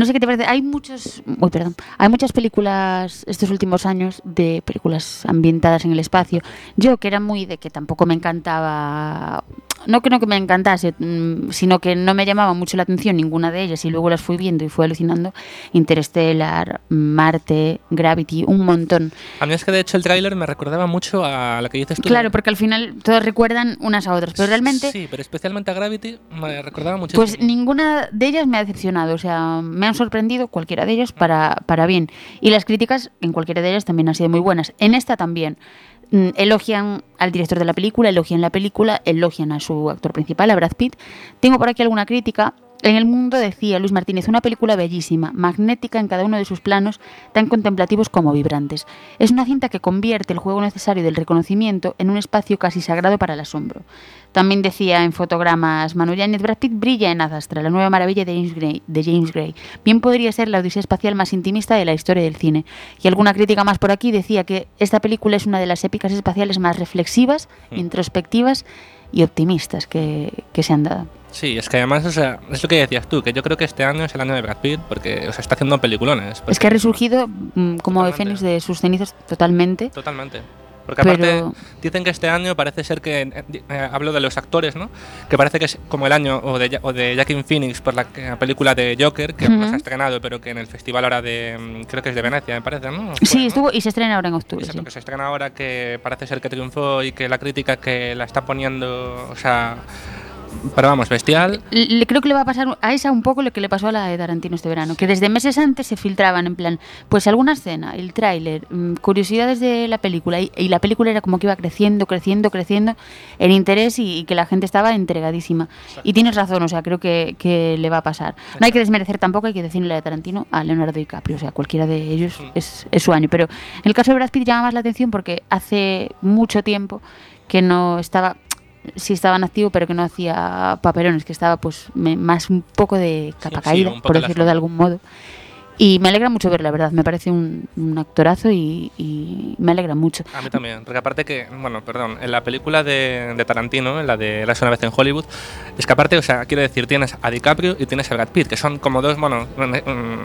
Speaker 1: No sé qué te parece, hay muchos, uy, perdón, hay muchas películas estos últimos años de películas ambientadas en el espacio. Yo que era muy de que tampoco me encantaba, no no que me encantase, mm, sino que no me llamaba mucho la atención ninguna de ellas y luego las fui viendo y fui alucinando. Interstellar, Marte, Gravity, un montón.
Speaker 2: A mí es que de hecho el tráiler me recordaba mucho a la que dices tú.
Speaker 1: Claro, porque al final todas recuerdan unas a otras, pero realmente
Speaker 2: Sí, pero especialmente a Gravity me recordaba mucho.
Speaker 1: Pues ninguna de ellas me ha decepcionado, o sea, me han sorprendido cualquiera de ellas para, para bien. Y las críticas en cualquiera de ellas también han sido muy buenas. En esta también. Mm, Elogian al director de la película, elogian la película, elogian a su actor principal, a Brad Pitt. Tengo por aquí alguna crítica. En el mundo decía Luis Martínez, una película bellísima, magnética en cada uno de sus planos, tan contemplativos como vibrantes. Es una cinta que convierte el juego necesario del reconocimiento en un espacio casi sagrado para el asombro. También decía en fotogramas Manu Yáñez, Brad Pitt brilla en Adastra, la nueva maravilla de James, Gray, de James Gray. Bien podría ser la odisea espacial más intimista de la historia del cine. Y alguna crítica más por aquí decía que esta película es una de las épicas espaciales más reflexivas, introspectivas y optimistas que, que se han dado.
Speaker 2: Sí, es que además, o sea, es lo que decías tú, que yo creo que este año es el año de Brad Pitt porque o sea, está haciendo peliculones.
Speaker 1: Es que ha resurgido mm, como de fénix de sus cenizas totalmente.
Speaker 2: Totalmente. Porque aparte
Speaker 1: Pero-
Speaker 2: dicen que este año parece ser que, eh, eh, hablo de los actores, ¿no? Que parece que es como el año o de, o de Joaquin Phoenix por la, la película de Joker, que no se ha estrenado, pero que en el festival ahora de, mm, creo que es de Venecia, me parece, ¿no?
Speaker 1: Sí, estuvo y se estrena ahora en octubre.
Speaker 2: Exacto,
Speaker 1: sí.
Speaker 2: que se estrena ahora que parece ser que triunfó y que la crítica que la está poniendo, o sea, pero vamos, bestial.
Speaker 1: Le, creo que le va a pasar a esa un poco lo que le pasó a la de Tarantino este verano, que desde meses antes se filtraban en plan, pues alguna escena, el tráiler, mm, curiosidades de la película y, y la película era como que iba creciendo, creciendo, creciendo en interés y, y que la gente estaba entregadísima. Y tienes razón, o sea, creo que, que le va a pasar. No hay que desmerecer tampoco, hay que decirle la de Tarantino a Leonardo DiCaprio, o sea, cualquiera de ellos es, es su año. Pero en el caso de Brad Pitt llama más la atención porque hace mucho tiempo que no estaba sí estaba en activo, pero que no hacía papelones, que estaba pues me- más un poco de capa
Speaker 2: sí,
Speaker 1: caída, por decirlo de algún modo. Y me alegra mucho verlo, la verdad. Me parece un, un actorazo y, y me alegra mucho.
Speaker 2: A mí también, porque aparte que, bueno, perdón, en la película de, de Tarantino, en la de La una vez en Hollywood, es que aparte, o sea, quiero decir, tienes a DiCaprio y tienes a Brad Pitt, que son como dos, bueno, en,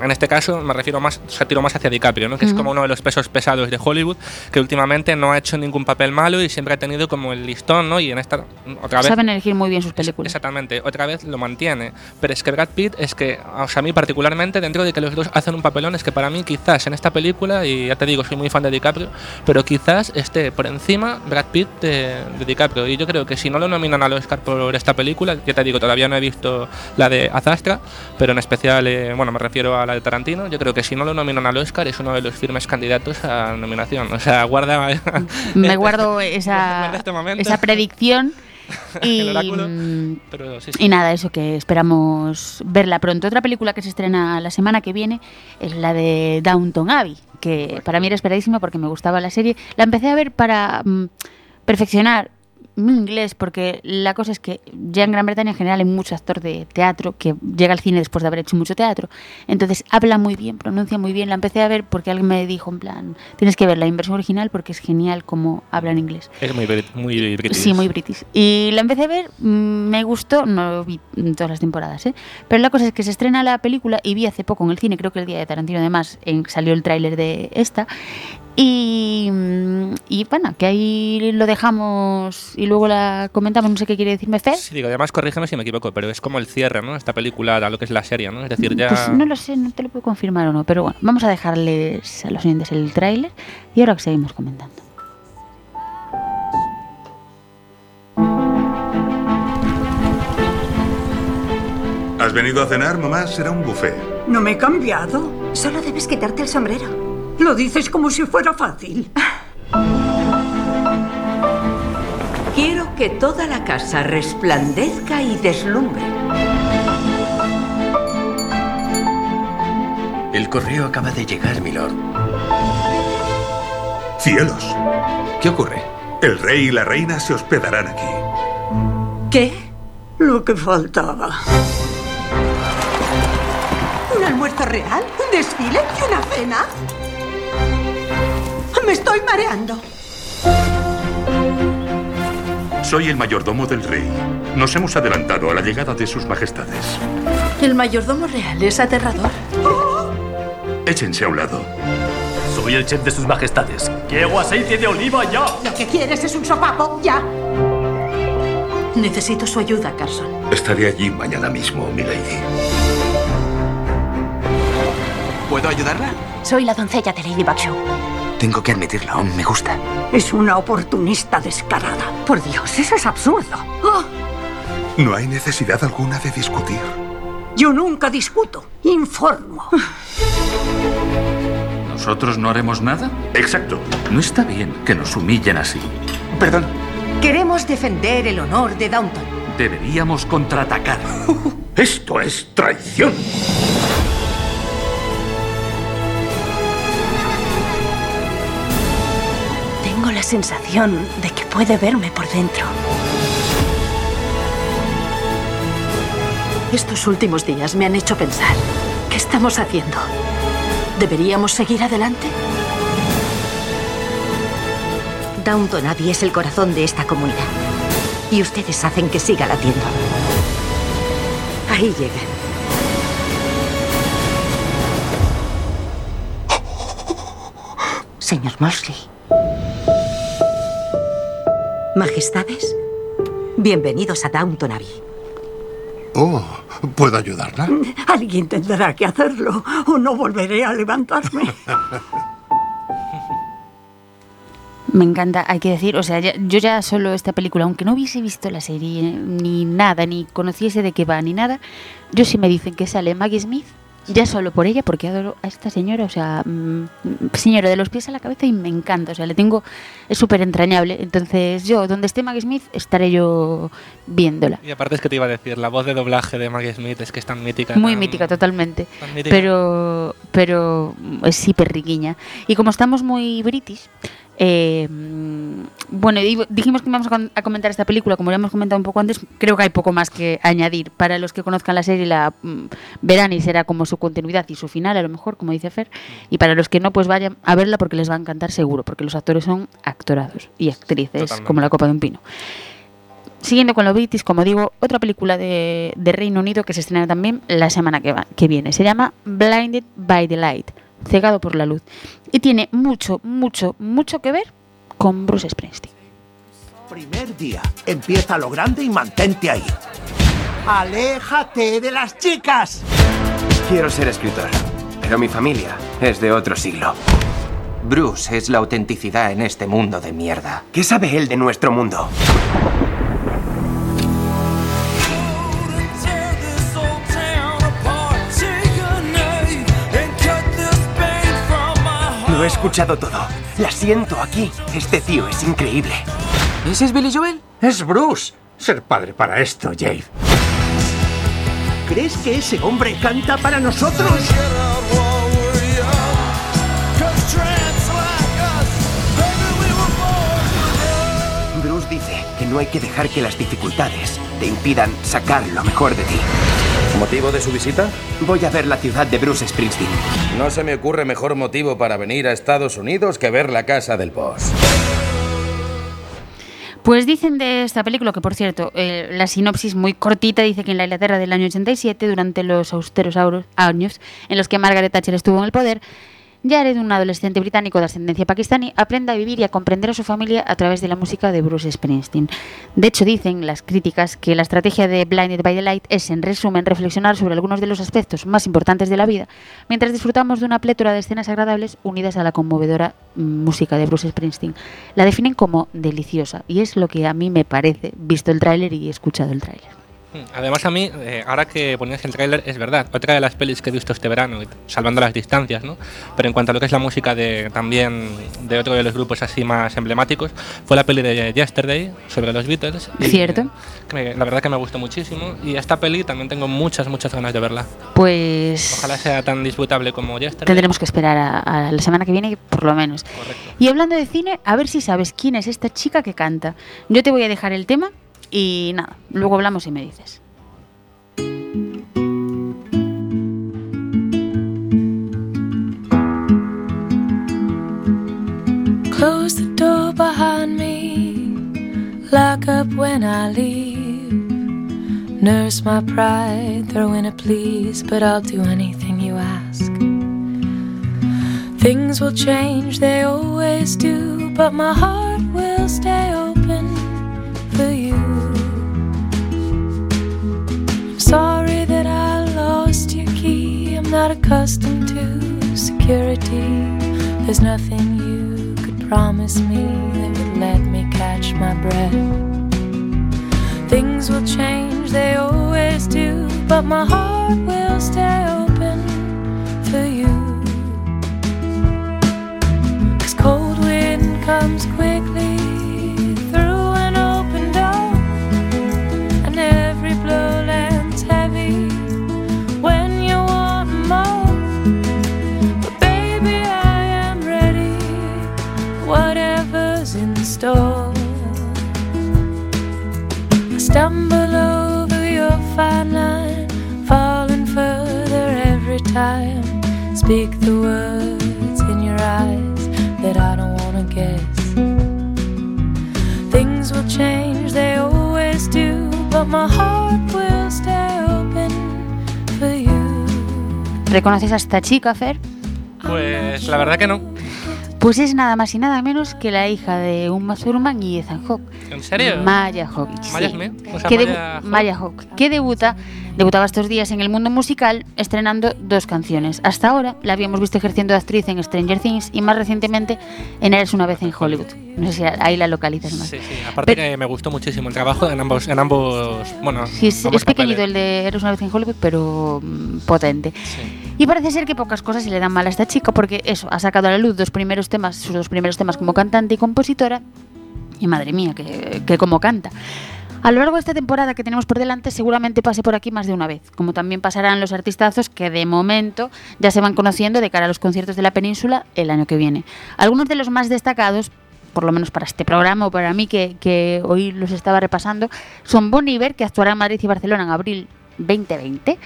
Speaker 2: en este caso me refiero más, o sea, tiro más hacia DiCaprio, ¿no? Que es
Speaker 1: Ujú.
Speaker 2: como uno de los pesos pesados de Hollywood, que últimamente no ha hecho ningún papel malo y siempre ha tenido como el listón, ¿no? Y en esta, otra vez...
Speaker 1: Saben elegir muy bien sus películas.
Speaker 2: Exactamente, otra vez lo mantiene. Pero es que Brad Pitt es que, o sea, a mí particularmente, dentro de que los dos hacen un papelón, es que para mí quizás en esta película, y ya te digo, soy muy fan de DiCaprio, pero quizás esté por encima Brad Pitt de, de DiCaprio. Y yo creo que si no lo nominan al Oscar por esta película, ya te digo, todavía no he visto la de Azastra, pero en especial, eh, bueno, me refiero a la de Tarantino, yo creo que si no lo nominan al Oscar es uno de los firmes candidatos a nominación. O sea, guarda...
Speaker 1: Me guardo esa,
Speaker 2: este
Speaker 1: esa predicción. Y,
Speaker 2: El oráculo,
Speaker 1: mm,
Speaker 2: pero sí, sí.
Speaker 1: y nada, eso que esperamos verla pronto. Otra película que se estrena la semana que viene es la de Downton Abbey, que para mí era esperadísima porque me gustaba la serie. La empecé a ver para mm, perfeccionar mi inglés, porque la cosa es que ya en Gran Bretaña en general hay mucho actor de teatro que llega al cine después de haber hecho mucho teatro. Entonces habla muy bien, pronuncia muy bien. La empecé a ver porque alguien me dijo en plan, tienes que ver la inversión original porque es genial como habla en inglés.
Speaker 2: Es muy, muy british.
Speaker 1: Sí, muy british. Y la empecé a ver, mm, me gustó, no vi todas las temporadas, ¿eh? pero la cosa es que se estrena la película y vi hace poco en el cine, creo que el día de Tarantino además en- salió el tráiler de esta. Y, mm, y bueno, que ahí lo dejamos y luego la comentamos, no sé qué quiere decirme Fer.
Speaker 2: Sí, digo, además corrígeme si me equivoco, pero es como el cierre, ¿no? Esta película, a lo que es la serie, ¿no? Es decir, ya...
Speaker 1: Pues no lo sé, no te lo puedo confirmar o no, pero bueno, vamos a dejarles a los oyentes el tráiler y ahora que seguimos comentando.
Speaker 9: ¿Has venido a cenar, mamá? Será un buffet.
Speaker 17: No me he cambiado. Solo debes quitarte el sombrero. Lo dices como si fuera fácil.
Speaker 18: Quiero que toda la casa resplandezca y deslumbre.
Speaker 12: El correo acaba de llegar, milord.
Speaker 9: ¡Cielos!
Speaker 12: ¿Qué ocurre?
Speaker 9: El rey y la reina se hospedarán aquí.
Speaker 17: ¿Qué? Lo que faltaba.
Speaker 18: ¿Un almuerzo real? ¿Un desfile? ¿Y una cena? Me estoy mareando.
Speaker 9: Soy el mayordomo del rey. Nos hemos adelantado a la llegada de sus majestades.
Speaker 18: El mayordomo real es aterrador.
Speaker 9: Échense a un lado.
Speaker 19: Soy el chef de sus majestades. Quiero aceite de oliva ya.
Speaker 18: Lo que quieres es un sopapo, ya. Necesito su ayuda, Carson.
Speaker 9: Estaré allí mañana mismo, milady.
Speaker 5: ¿Puedo ayudarla?
Speaker 8: Soy la doncella de Lady Backshow.
Speaker 5: Tengo que admitirlo, me gusta.
Speaker 17: Es una oportunista descarada. Por Dios, eso es absurdo. Ah,
Speaker 9: No hay necesidad alguna de discutir.
Speaker 17: yo nunca discuto, informo.
Speaker 16: ¿Nosotros no haremos nada?
Speaker 9: Exacto.
Speaker 16: No está bien que nos humillen así.
Speaker 5: Perdón.
Speaker 18: Queremos defender el honor de Downton.
Speaker 16: Deberíamos contraatacar.
Speaker 9: Esto es traición.
Speaker 8: Sensación de que puede verme por dentro.
Speaker 18: Estos últimos días me han hecho pensar. ¿Qué estamos haciendo? ¿Deberíamos seguir adelante? Downton Abbey es el corazón de esta comunidad. Y ustedes hacen que siga latiendo. Ahí llegan.
Speaker 8: Señor Mosley.
Speaker 17: Majestades, bienvenidos a Downton Abbey.
Speaker 20: Oh, ¿puedo ayudarla?
Speaker 17: Alguien tendrá que hacerlo o no volveré a levantarme.
Speaker 1: Me encanta, hay que decir, o sea, ya- yo ya solo esta película, aunque no hubiese visto la serie ni nada, ni conociese de qué va ni nada, yo sí me dicen que sale Maggie Smith, ya solo por ella, porque adoro a esta señora, o sea, mm, señora de los pies a la cabeza y me encanta, o sea, le tengo, es súper entrañable, entonces yo, donde esté Maggie Smith, estaré yo viéndola.
Speaker 2: Y aparte es que te iba a decir, la voz de doblaje de Maggie Smith es que es tan mítica.
Speaker 1: Muy
Speaker 2: tan-
Speaker 1: mítica, totalmente.
Speaker 2: mítica.
Speaker 1: Pero, pero es hiper riquiña. Y como estamos muy british, eh, bueno, dijimos que íbamos a, comentar esta película, como ya hemos comentado un poco antes, creo que hay poco más que añadir. Para los que conozcan la serie, la mm, verán y será como su continuidad y su final, a lo mejor, como dice Fer. Y para los que no, pues vayan a verla porque les va a encantar seguro, porque los actores son actorados y actrices,
Speaker 2: Totalmente.
Speaker 1: como la copa de un pino. Siguiendo con lo British, como digo, otra película de, de Reino Unido que se estrena también la semana que, va- que viene. Se llama Blinded by the Light, cegado por la luz. Y tiene mucho, mucho, mucho que ver con Bruce Springsteen.
Speaker 12: Primer día. Empieza lo grande y mantente ahí. ¡Aléjate de las chicas!
Speaker 10: Quiero ser escritor, pero mi familia es de otro siglo. Bruce es la autenticidad en este mundo de mierda. ¿Qué sabe él de nuestro mundo? He escuchado todo. La siento aquí. Este tío es increíble.
Speaker 12: ¿Ese es Billy Joel? Es Bruce. Ser padre para esto, Jade. ¿Crees que ese hombre canta para nosotros?
Speaker 10: Bruce dice que no hay que dejar que las dificultades te impidan sacar lo mejor de ti.
Speaker 21: ¿Motivo de su visita?
Speaker 10: Voy a ver la ciudad de Bruce Springsteen.
Speaker 21: No se me ocurre mejor motivo para venir a Estados Unidos que ver la casa del boss.
Speaker 1: Pues dicen de esta película que, por cierto, eh, la sinopsis muy cortita dice que en la Inglaterra del año 87, durante los austeros años en los que Margaret Thatcher estuvo en el poder, Jared, un adolescente británico de ascendencia pakistaní, aprende a vivir y a comprender a su familia a través de la música de Bruce Springsteen. De hecho, dicen las críticas que la estrategia de Blinded by the Light es, en resumen, reflexionar sobre algunos de los aspectos más importantes de la vida, mientras disfrutamos de una plétora de escenas agradables unidas a la conmovedora mm, música de Bruce Springsteen. La definen como deliciosa, y es lo que a mí me parece, visto el tráiler y escuchado el tráiler.
Speaker 2: Además a mí, eh, ahora que ponías el tráiler, es verdad, otra de las pelis que he visto este verano, salvando las distancias, ¿no? Pero en cuanto a lo que es la música de también de otro de los grupos así más emblemáticos, fue la peli de Yesterday sobre los Beatles. y,
Speaker 1: ¿Cierto?
Speaker 2: que me- la verdad que me gustó muchísimo y esta peli también tengo muchas, muchas ganas de verla.
Speaker 1: Pues
Speaker 2: Ojalá sea tan disputable como Yesterday.
Speaker 1: tendremos que esperar a, a la semana que viene, por lo menos. Y hablando de cine, a ver si sabes quién es esta chica que canta. Yo te voy a dejar el tema y nada, luego hablamos y me dices.
Speaker 22: Close the door behind me. Lock up when I leave. Nurse my pride, throw in a please, but I'll do anything you ask. Things will change, they always do, but my heart will stay open not accustomed to security. There's nothing you could promise me that would let me catch my breath. Things will change, they always do, but my heart will stay open for you. Cause cold wind comes quickly stumble over your fine line, falling further every time. Speak the words in your eyes that I don't wanna guess. Things will change, they always do, but my heart will stay open for you.
Speaker 1: ¿Reconoces a esta chica, Fer?
Speaker 2: Pues la verdad que no.
Speaker 1: Pues es nada más y nada menos que la hija de Uma Thurman y Ethan Hawke.
Speaker 2: ¿En serio?
Speaker 1: Maya Hawke.
Speaker 2: Maya
Speaker 1: sí.
Speaker 2: Smith, o sea,
Speaker 1: que
Speaker 2: Maya Hawke.
Speaker 1: Maya Hawke, que debuta, debutaba estos días en el mundo musical estrenando dos canciones. Hasta ahora la habíamos visto ejerciendo de actriz en Stranger Things y más recientemente en Eres una vez en Hollywood. No sé si ahí la localizas más.
Speaker 2: Sí, sí. Aparte que me gustó muchísimo el trabajo en ambos, en ambos, bueno,
Speaker 1: Sí, es,
Speaker 2: ambos
Speaker 1: es pequeñito
Speaker 2: papeles.
Speaker 1: el de Eres una vez en Hollywood, pero mm, potente. Y parece ser que pocas cosas se le dan mal a esta chica porque eso, ha sacado a la luz dos primeros temas, sus dos primeros temas como cantante y compositora. Y madre mía, que, que como canta. A lo largo de esta temporada que tenemos por delante seguramente pase por aquí más de una vez, como también pasarán los artistazos que de momento ya se van conociendo de cara a los conciertos de la península el año que viene. Algunos de los más destacados, por lo menos para este programa o para mí que, que hoy los estaba repasando, son Bon Iver, que actuará en Madrid y Barcelona en abril 2020.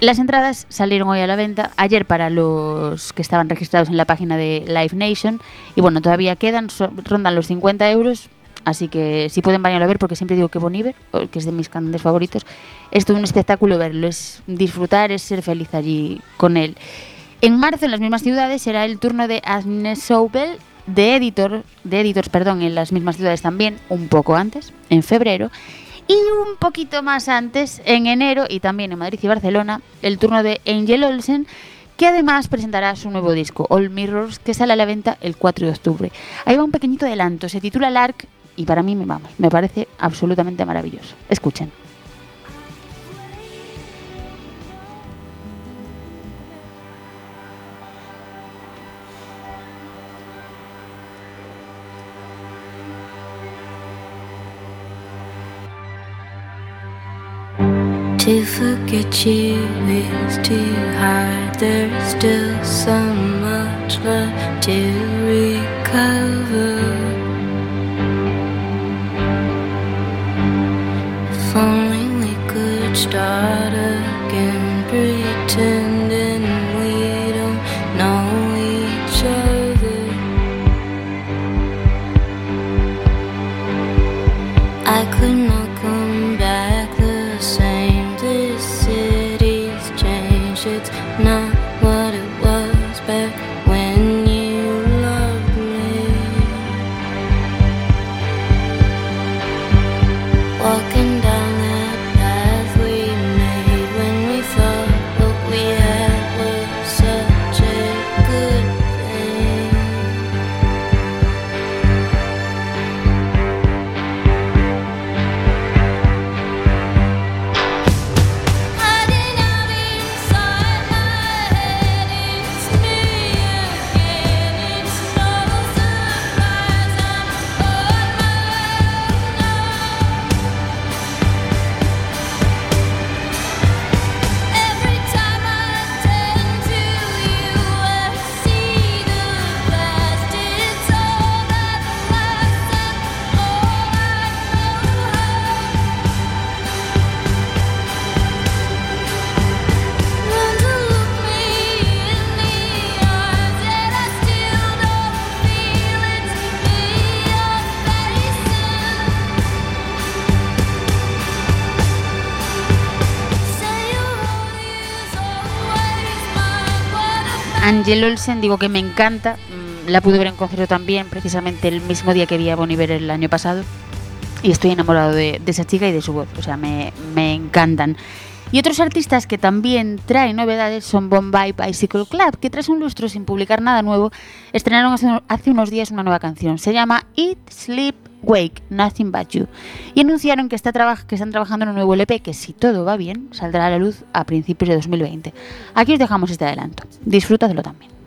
Speaker 1: Las entradas salieron hoy a la venta, ayer para los que estaban registrados en la página de Live Nation, y bueno, todavía quedan, so- rondan los 50 euros, así que si pueden vayan a ver, porque siempre digo que Bon Iver, o- que es de mis cantantes favoritos, es todo un espectáculo verlo, es disfrutar, es ser feliz allí con él. En marzo, en las mismas ciudades, será el turno de Agnes Sobel, de editor, de editors, perdón, en las mismas ciudades también, un poco antes, en febrero. Y un poquito más antes, en enero, y también en Madrid y Barcelona, el turno de Angel Olsen, que además presentará su nuevo disco, All Mirrors, que sale a la venta el 4 de octubre. Ahí va un pequeñito adelanto, se titula Lark, y para mí, vamos, me parece absolutamente maravilloso. Escuchen.
Speaker 23: To forget you is too hard. There's still so much left to recover. If only we could start
Speaker 1: Angel Olsen, digo que me encanta. mm, La pude ver en concierto también, precisamente el mismo día que vi a Bon Iver el año pasado. Y estoy enamorado de, de esa chica y de su voz. O sea, me, me encantan. Y otros artistas que también traen novedades son Bombay Bicycle Club, que tras un lustro sin publicar nada nuevo, estrenaron hace, unos días una nueva canción. Se llama Eat, Sleep, Wake, Nothing But You. Y anunciaron que, están trabajando en un nuevo LP que, si todo va bien, saldrá a la luz a principios de 2020. Aquí os dejamos este adelanto. Disfrútadlo también.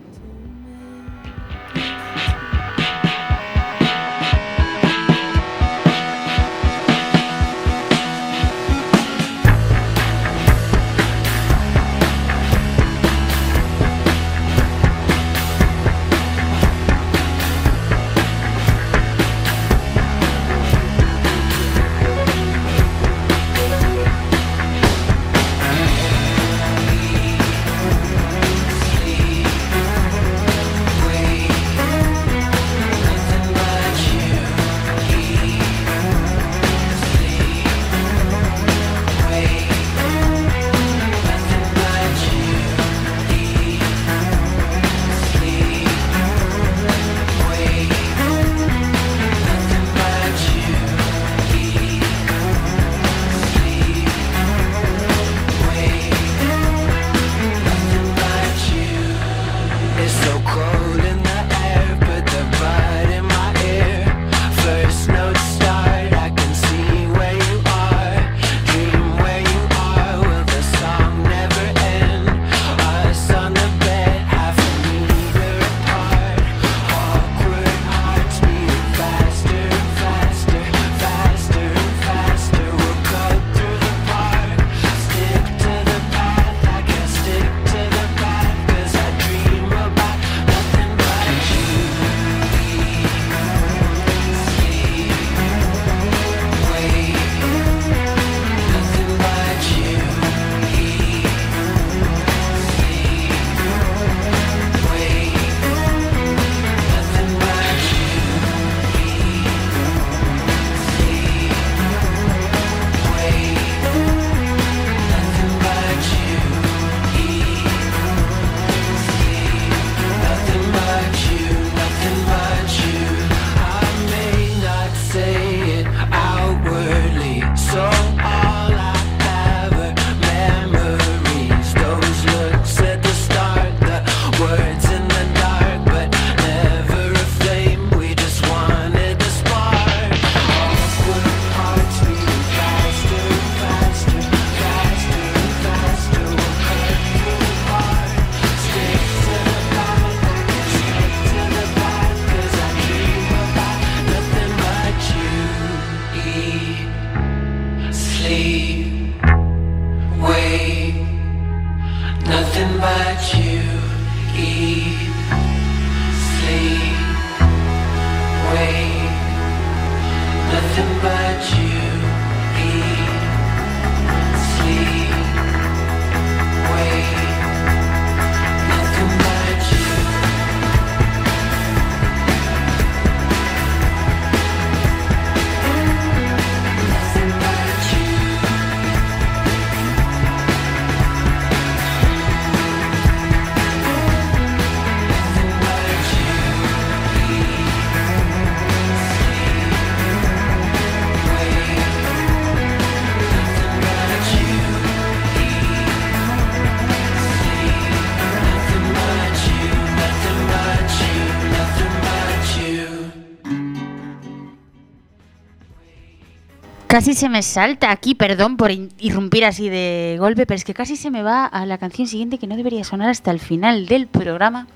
Speaker 1: Casi se me salta aquí, perdón por irrumpir así de golpe, pero es que casi se me va a la canción siguiente que no debería sonar hasta el final del programa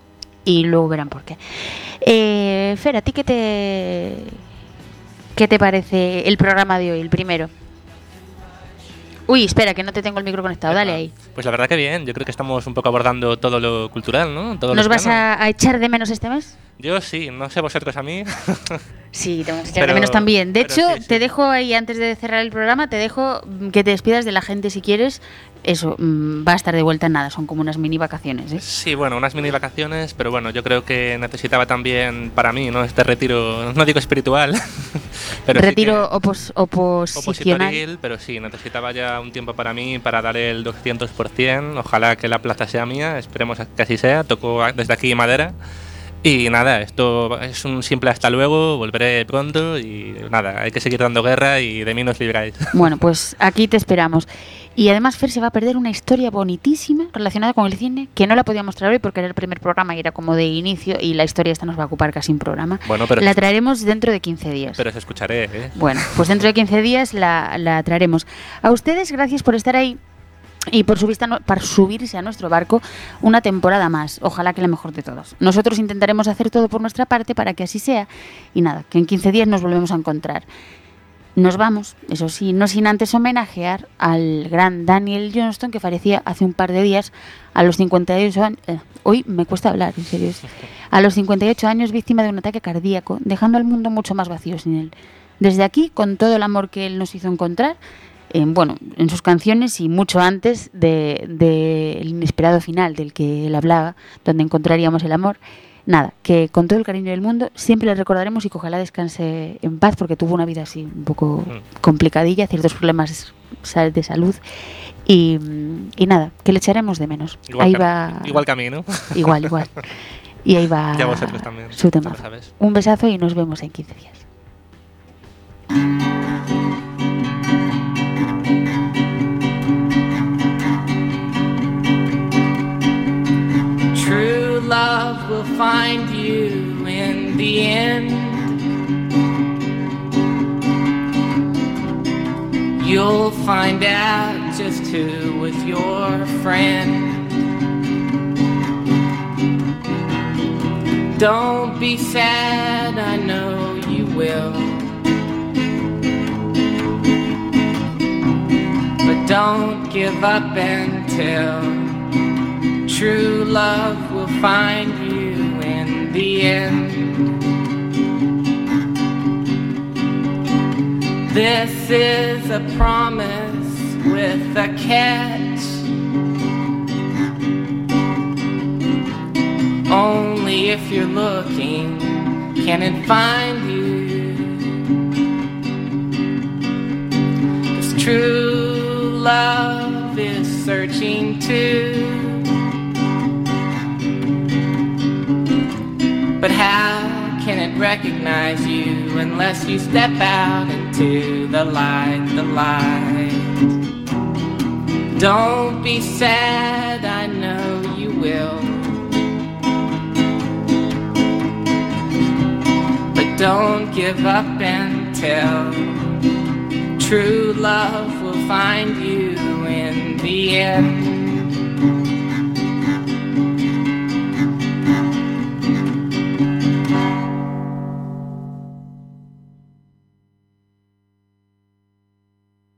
Speaker 1: y luego verán por qué. Eh, Fer, ¿a ti qué te, qué te parece el programa de hoy, el primero? Uy, espera, que no te tengo el micro conectado, dale ahí.
Speaker 2: Pues la verdad que bien, yo creo que estamos un poco abordando todo lo cultural, ¿no? Todo
Speaker 1: ¿Nos vas a echar de menos este mes?
Speaker 2: Yo sí, no sé vosotros a mí.
Speaker 1: Sí, te vamos a echar de menos también. De hecho,
Speaker 2: sí, sí.
Speaker 1: te dejo ahí, antes de cerrar el programa, te dejo mm, que te despidas de la gente si quieres. Eso, mm, va a estar de vuelta en nada, son como unas mini vacaciones. ¿eh?
Speaker 2: Sí, bueno, unas mini vacaciones, pero bueno, yo creo que necesitaba también para mí, ¿no? Este retiro, no digo espiritual, pero sí
Speaker 1: Retiro opos-
Speaker 2: que
Speaker 1: oposicional.
Speaker 2: pero sí, necesitaba ya un tiempo para mí para dar el 200%. Ojalá que la plaza sea mía, esperemos que así sea. Toco desde aquí madera. Y nada, esto es un simple hasta luego, volveré pronto y nada, hay que seguir dando guerra y de mí nos libráis.
Speaker 1: Bueno, pues aquí te esperamos. Y además Fer se va a perder una historia bonitísima relacionada con el cine que no la podía mostrar hoy porque era el primer programa y era como de inicio y la historia esta nos va a ocupar casi un programa.
Speaker 2: Bueno, pero-
Speaker 1: la traeremos dentro de 15 días.
Speaker 2: Pero os escucharé, ¿eh?
Speaker 1: Bueno, pues dentro de 15 días la, la traeremos. A ustedes, gracias por estar ahí y por, subirse a, nu- por subirse a nuestro barco una temporada más. Ojalá que la mejor de todos. Nosotros intentaremos hacer todo por nuestra parte para que así sea. Y nada, que en 15 días nos volvemos a encontrar. Nos vamos, eso sí, no sin antes homenajear al gran Daniel Johnston que fallecía hace un par de días a los 58 años. hoy me cuesta hablar, en serio. A los 58 años víctima de un ataque cardíaco, dejando al mundo mucho más vacío sin él. Desde aquí, con todo el amor que él nos hizo encontrar, en, bueno, en sus canciones y mucho antes del de, el inesperado final del que él hablaba, donde encontraríamos el amor. Nada, que con todo el cariño del mundo siempre le recordaremos y que ojalá descanse en paz porque tuvo una vida así un poco complicadilla, ciertos problemas de salud y, y nada, que le echaremos de menos.
Speaker 2: Igual
Speaker 1: ahí
Speaker 2: que-
Speaker 1: va.
Speaker 2: igual que a mí, ¿no?
Speaker 1: Igual, igual. Y ahí va
Speaker 2: vosotros también,
Speaker 1: su tema. Un besazo y nos vemos en 15 días.
Speaker 24: Sad, I know you will. But don't give up until True love will find you in the end. This is a promise with a catch. Only if you're looking can it find you. true love is searching too. But how can it recognize you unless you step out into the light, the light? Don't be sad, don't give up until true love will find you in the end.